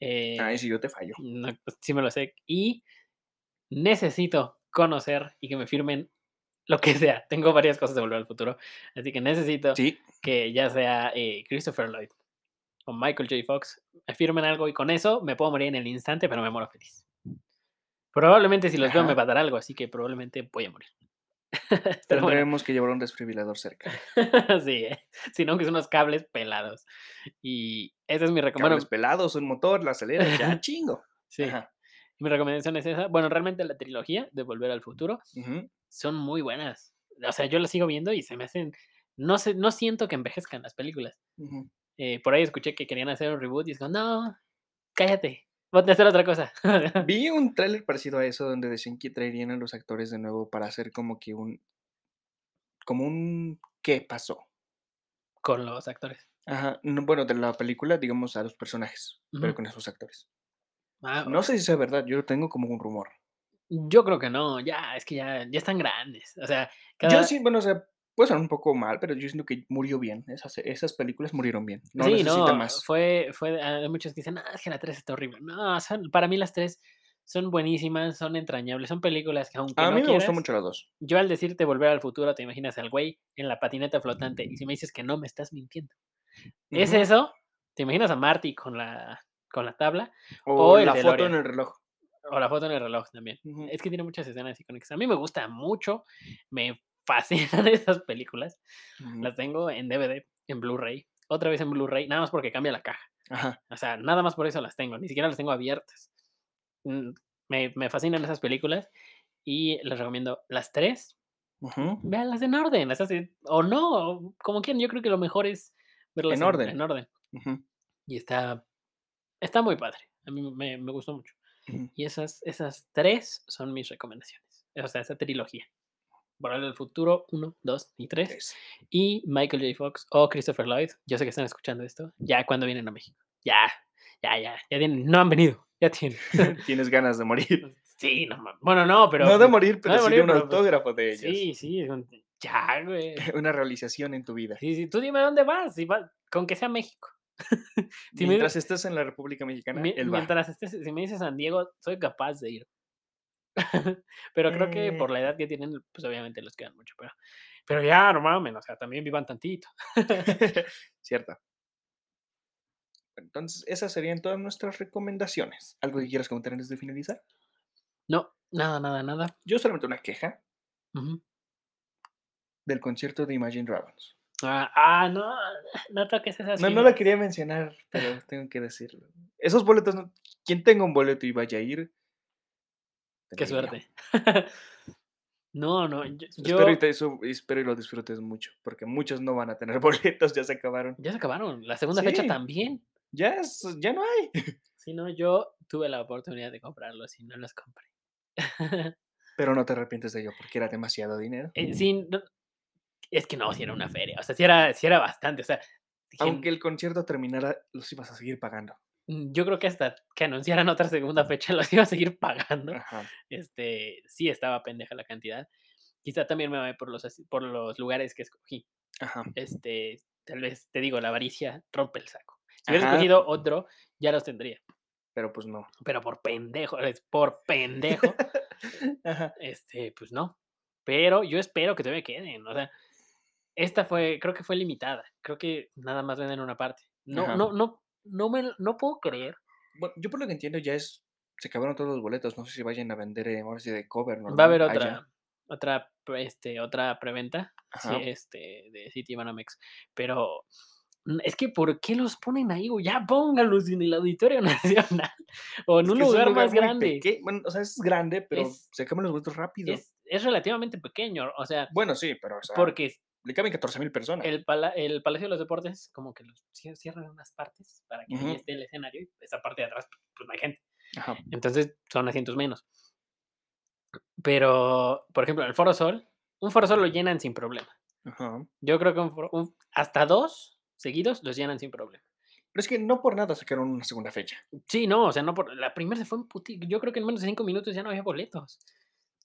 Eh, sí yo te fallo. no, pues, sí me lo sé. Y necesito conocer y que me firmen lo que sea. Tengo varias cosas de Volver al Futuro, así que necesito Sí. que ya sea, eh, Christopher Lloyd o Michael J. Fox me firmen algo y con eso me puedo morir en el instante, pero me muero feliz. Probablemente si los veo me va a dar algo, así que probablemente voy a morir. Pero bueno. Tendremos que llevar un desfibrilador cerca. Sí, ¿eh? Si no, que son unos cables pelados. Y esa es mi recom Cables pelados, un motor, la aceleras, ya chingo. Sí, Ajá. mi recomendación es esa. Bueno, realmente la trilogía de Volver al Futuro son muy buenas. O sea, yo las sigo viendo y se me hacen no sé, no siento que envejezcan las películas. Eh, por ahí escuché que querían hacer un reboot y es como: "No, cállate, ponte a hacer otra cosa". Vi un tráiler parecido a eso, donde decían que traerían a los actores de nuevo para hacer como que un como un ¿qué pasó? Con los actores. Ajá, no, bueno, de la película, digamos, a los personajes, pero con esos actores. Ah, No sé si sea verdad, yo tengo como un rumor. Yo creo que no, ya, es que ya ya están grandes. O sea, Yo cada sí, bueno, o sea, puede sonar un poco mal, pero yo siento que murió bien. Esas esas películas murieron bien. No Sí, necesita no, más. fue fue hay muchos que dicen: "No, es que la 3 está horrible". No, para mí las 3 son buenísimas, son entrañables, son películas que aunque A no mí me gustó quieras mucho la 2. yo al decirte Volver al Futuro, te imaginas al güey en la patineta flotante, y si me dices que no, me estás mintiendo. ¿Es eso? ¿Te imaginas a Marty con la con la tabla? O la foto en el reloj. O la foto en el reloj también. Es que tiene muchas escenas icónicas. A mí me gusta mucho, me fascinan esas películas. Las tengo en DVD, en Blu-ray, otra vez en Blu-ray, nada más porque cambia la caja. Ajá. O sea, nada más por eso las tengo, ni siquiera las tengo abiertas. Mm, me me fascinan esas películas y les recomiendo las 3. Ujú. Véanlas en orden, o no, como quieran. Yo creo que lo mejor es verlas En en orden. en orden. Ujú. Y está está muy padre. A mí me me gustó mucho. Ujú. Y esas esas 3 son mis recomendaciones. O sea, esa trilogía. Volver al Futuro 1, 2 y 3. 3. Y Michael J. Fox o Christopher Lloyd. Yo sé que están escuchando esto. Ya cuando vienen a México. Ya, ya, ya, ya tienen no han venido, ya tienen. Tienes ganas de morir. Sí, no bueno, no, pero, No de pues, morir, no pero de sí de morir, un pero, pues, autógrafo de ellos. sí, sí, ya, güey. Una realización en tu vida. Sí, sí, tú dime dónde vas, si va con que sea México. Si me Mientras estés en la República Mexicana, mie él va. mientras estés si me dices San Diego, soy capaz de ir. Pero creo que Eh. por la edad que tienen, pues, obviamente les quedan mucho, pero pero ya, no o sea, también vivan tantito. Cierto. Entonces, esas serían todas nuestras recomendaciones. ¿Algo que quieras comentar antes de finalizar? No, nada, nada, nada. Yo solamente una queja del concierto de Imagine Dragons. Ah, ah, no, no toques No, no la quería mencionar, pero tengo que decirlo. Esos boletos no quien tenga un boleto y vaya a ir Qué suerte. No, no, yo Espero y te eso espero y lo disfrutes mucho, porque muchos no van a tener boletos, ya se acabaron. ya se acabaron. La segunda fecha también. Ya es ya no hay. Sí, no, yo tuve la oportunidad de comprarlos y no los compré. Pero no te arrepientes de ello, porque era demasiado dinero. Eh, sí, no es que no, sí era una feria, o sea, sí era sí era bastante, o sea, Aunque el concierto terminara, los ibas a seguir pagando. Mm, yo creo que hasta que anunciaran otra segunda fecha los iba a seguir pagando. Ajá. Este, sí estaba pendeja la cantidad. Quizá también me voy por los por los lugares que escogí. Ajá. Este, tal vez, te digo, la avaricia rompe el saco. Si hubiera escogido otro, ya los tendría, Pero pues no. pero por pendejo, es por pendejo, Ajá. este, pues no. Pero yo espero que todavía queden, o sea, esta fue creo que fue limitada, creo que nada más venden una parte. No Ajá. no no no me no puedo creer Bueno, yo por lo que entiendo ya es se acabaron todos los boletos, no sé si vayan a vender, eh, ahora sí de cover Va a haber otra allá. otra, este, otra preventa, sí, este, de Citibanamex, pero, mm, es que, ¿por qué los ponen ahí? Ya pónganlos en el Auditorio Nacional o en Es un lugar más grande. bueno, o sea, es grande, pero Es se acaban los boletos rápido. es es relativamente pequeño, o sea, Bueno, sí, pero, o sea porque le caben 14 mil personas. El, pala- el Palacio de los Deportes, como que los cier- cierran unas partes para que ahí Ujú. esté el escenario y esa parte de atrás, pues no hay gente. Ajá. Entonces son asientos menos. Pero, por ejemplo, el Foro Sol, un Foro Sol lo llenan sin problema. Ajá. Yo creo que un foro- un- hasta dos seguidos los llenan sin problema. Pero es que no por nada sacaron una segunda fecha. Sí, no, o sea, no por. La primera se fue en puti. Yo creo que en menos de cinco minutos ya no había boletos.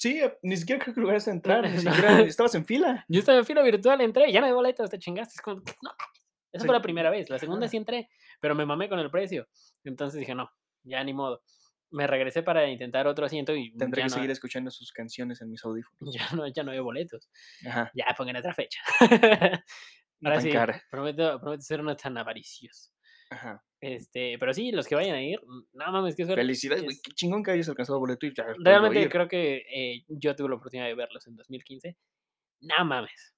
Sí, eh, ni siquiera creo que lograste entrar, ni siquiera estabas en fila. Yo estaba en fila virtual, entré, ya no hay boletos, te chingaste. Es como, no. Esa Sí. fue la primera vez. La segunda sí entré, pero me mamé con el precio. Entonces dije, no, ya ni modo. Me regresé para intentar otro asiento y Tendré que no, seguir escuchando sus canciones en mis audífonos. ya, no, ya no había boletos. Ajá. Ya pongan otra fecha. Ahora sí, prometo, prometo ser no tan avaricioso. Ajá. Este, pero sí, los que vayan a ir, no mames, qué suerte. Felicidades, güey. Qué chingón que hayas alcanzado boleto y ya. Realmente ir. creo que eh, yo tuve la oportunidad de verlos en 2015. No mames.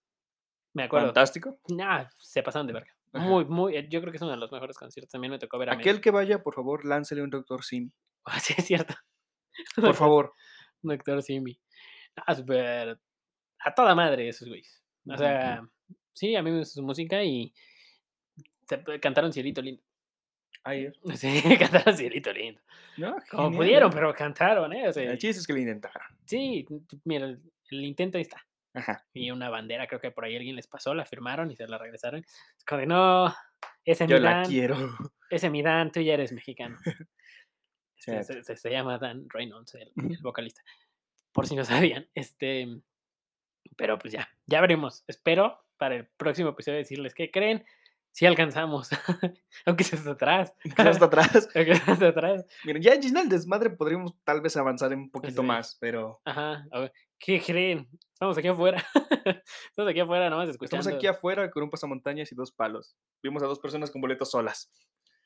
Me acuerdo. Fantástico. Nah, se pasaron de verga. Ajá. Muy, muy. eh, Yo creo que es uno de los mejores conciertos. También me tocó ver a Aquel que vaya, por favor, láncele un Doctor Simi. Ah, sí, es cierto. Por favor. Doctor Simi. Ah. A toda madre esos güeyes. O sea, sí, a mí me gusta su música y. cantaron Cielito Lindo. Es. Sí, cantaron Cielito Lindo. No, Como genial, pudieron, pero cantaron, ¿eh? O sea, El chiste es que lo intentaron. sí, mira, el, el intento ahí está. Ajá. Y una bandera, creo que por ahí alguien les pasó, la firmaron y se la regresaron. Es como de, no, ese Yo la quiero. ese mi Dan, tú ya eres mexicano. Este, se, se- se llama Dan Reynolds, el, el vocalista. Por si no sabían. Este, pero pues ya, ya veremos. Espero para el próximo episodio decirles qué creen. Si alcanzamos, aunque se está atrás. Hasta atrás. Aunque se está atrás. Miren, ya en Gisnal Desmadre podríamos tal vez avanzar un poquito Sí. más, pero Ajá. a ver, ¿Qué creen? Estamos aquí afuera. Estamos aquí afuera nomás escuchando. estamos aquí afuera con un pasamontañas y dos palos. Vimos a dos personas con boletos solas.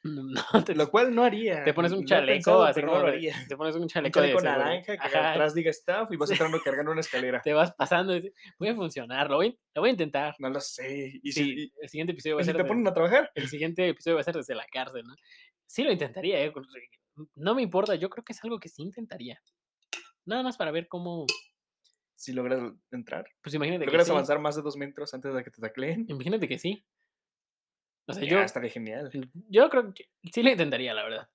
No, te, Lo cual no haría. te pones un chaleco, pensado, así como no de- te pones un Un chaleco, de chaleco seguridad. naranja que Ajá, atrás diga staff y vas entrando cargando una escalera. te vas pasando. y dices, Puede funcionar, lo voy, lo voy a intentar. No lo sé. Y Sí, si, el siguiente episodio va a si ser te de- ponen a trabajar, el siguiente episodio va a ser desde la cárcel, ¿no? Sí lo intentaría, ¿eh? No me importa, yo creo que es algo que sí intentaría. Nada más para ver cómo. si logras entrar, Pues imagínate que logras sí. avanzar más de dos metros antes de que te tacleen. Imagínate que sí. O sea, yo, estaría genial. yo creo que sí lo intentaría, la verdad.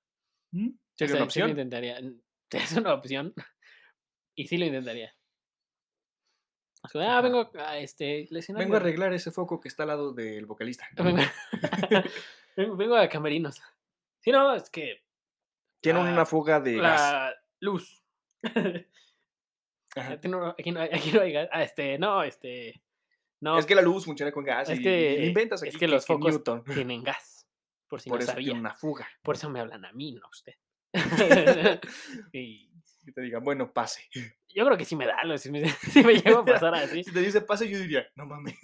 ¿Mm? O Sería sea, una sí lo opción. intentaría. Es una opción. Y sí lo intentaría. O sea, ah, vengo a este. Vengo a arreglar ese foco que está al lado del vocalista. Vengo, a camerinos. Sí, no, es que Tiene Ah, una fuga de gas. la luz. Ajá. Aquí no, aquí no hay- aquí no hay gas. Ah, este, no, este. No, Es que la luz funciona con gas es y, que, y es que los focos Newton. tienen gas. Por si Por no eso sabía. una fuga. Por eso me hablan a mí, no a usted. y Y te digan, bueno, pase. yo creo que sí me da, lo- si me, si me llego a pasar así. Si te dice pase, yo diría, no mames.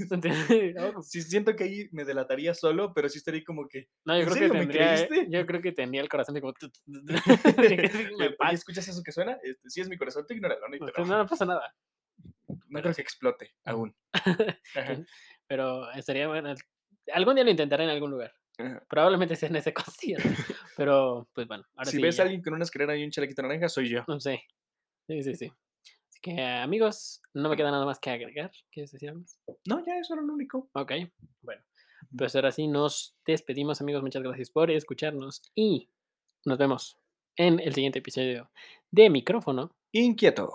No, Sí, siento que ahí me delataría solo, pero sí estaría como que. No, yo ¿En creo serio que tendría, eh, yo creo que tendría el corazón de como que sí me "Oye, pasa. ¿escuchas eso que suena? Este, sí, es mi corazón, tú ignóralo, no, no, no pasa nada. No creo que explote aún. Ajá, Pero estaría bueno. Algún día lo intentaré en algún lugar. ajá. Probablemente sea en ese concierto. Pero, pues bueno, ahora Si sí. ves ya, a alguien con una escalera y un chalequito naranja, soy yo. No sé. Sí, sí, sí. Así que, amigos, no me queda nada más que agregar. ¿Quieres decir algo más? No, ya eso era lo único. Ok. Bueno, pues ahora sí nos despedimos, amigos. Muchas gracias por escucharnos. Y nos vemos en el siguiente episodio de Micrófono. Inquieto.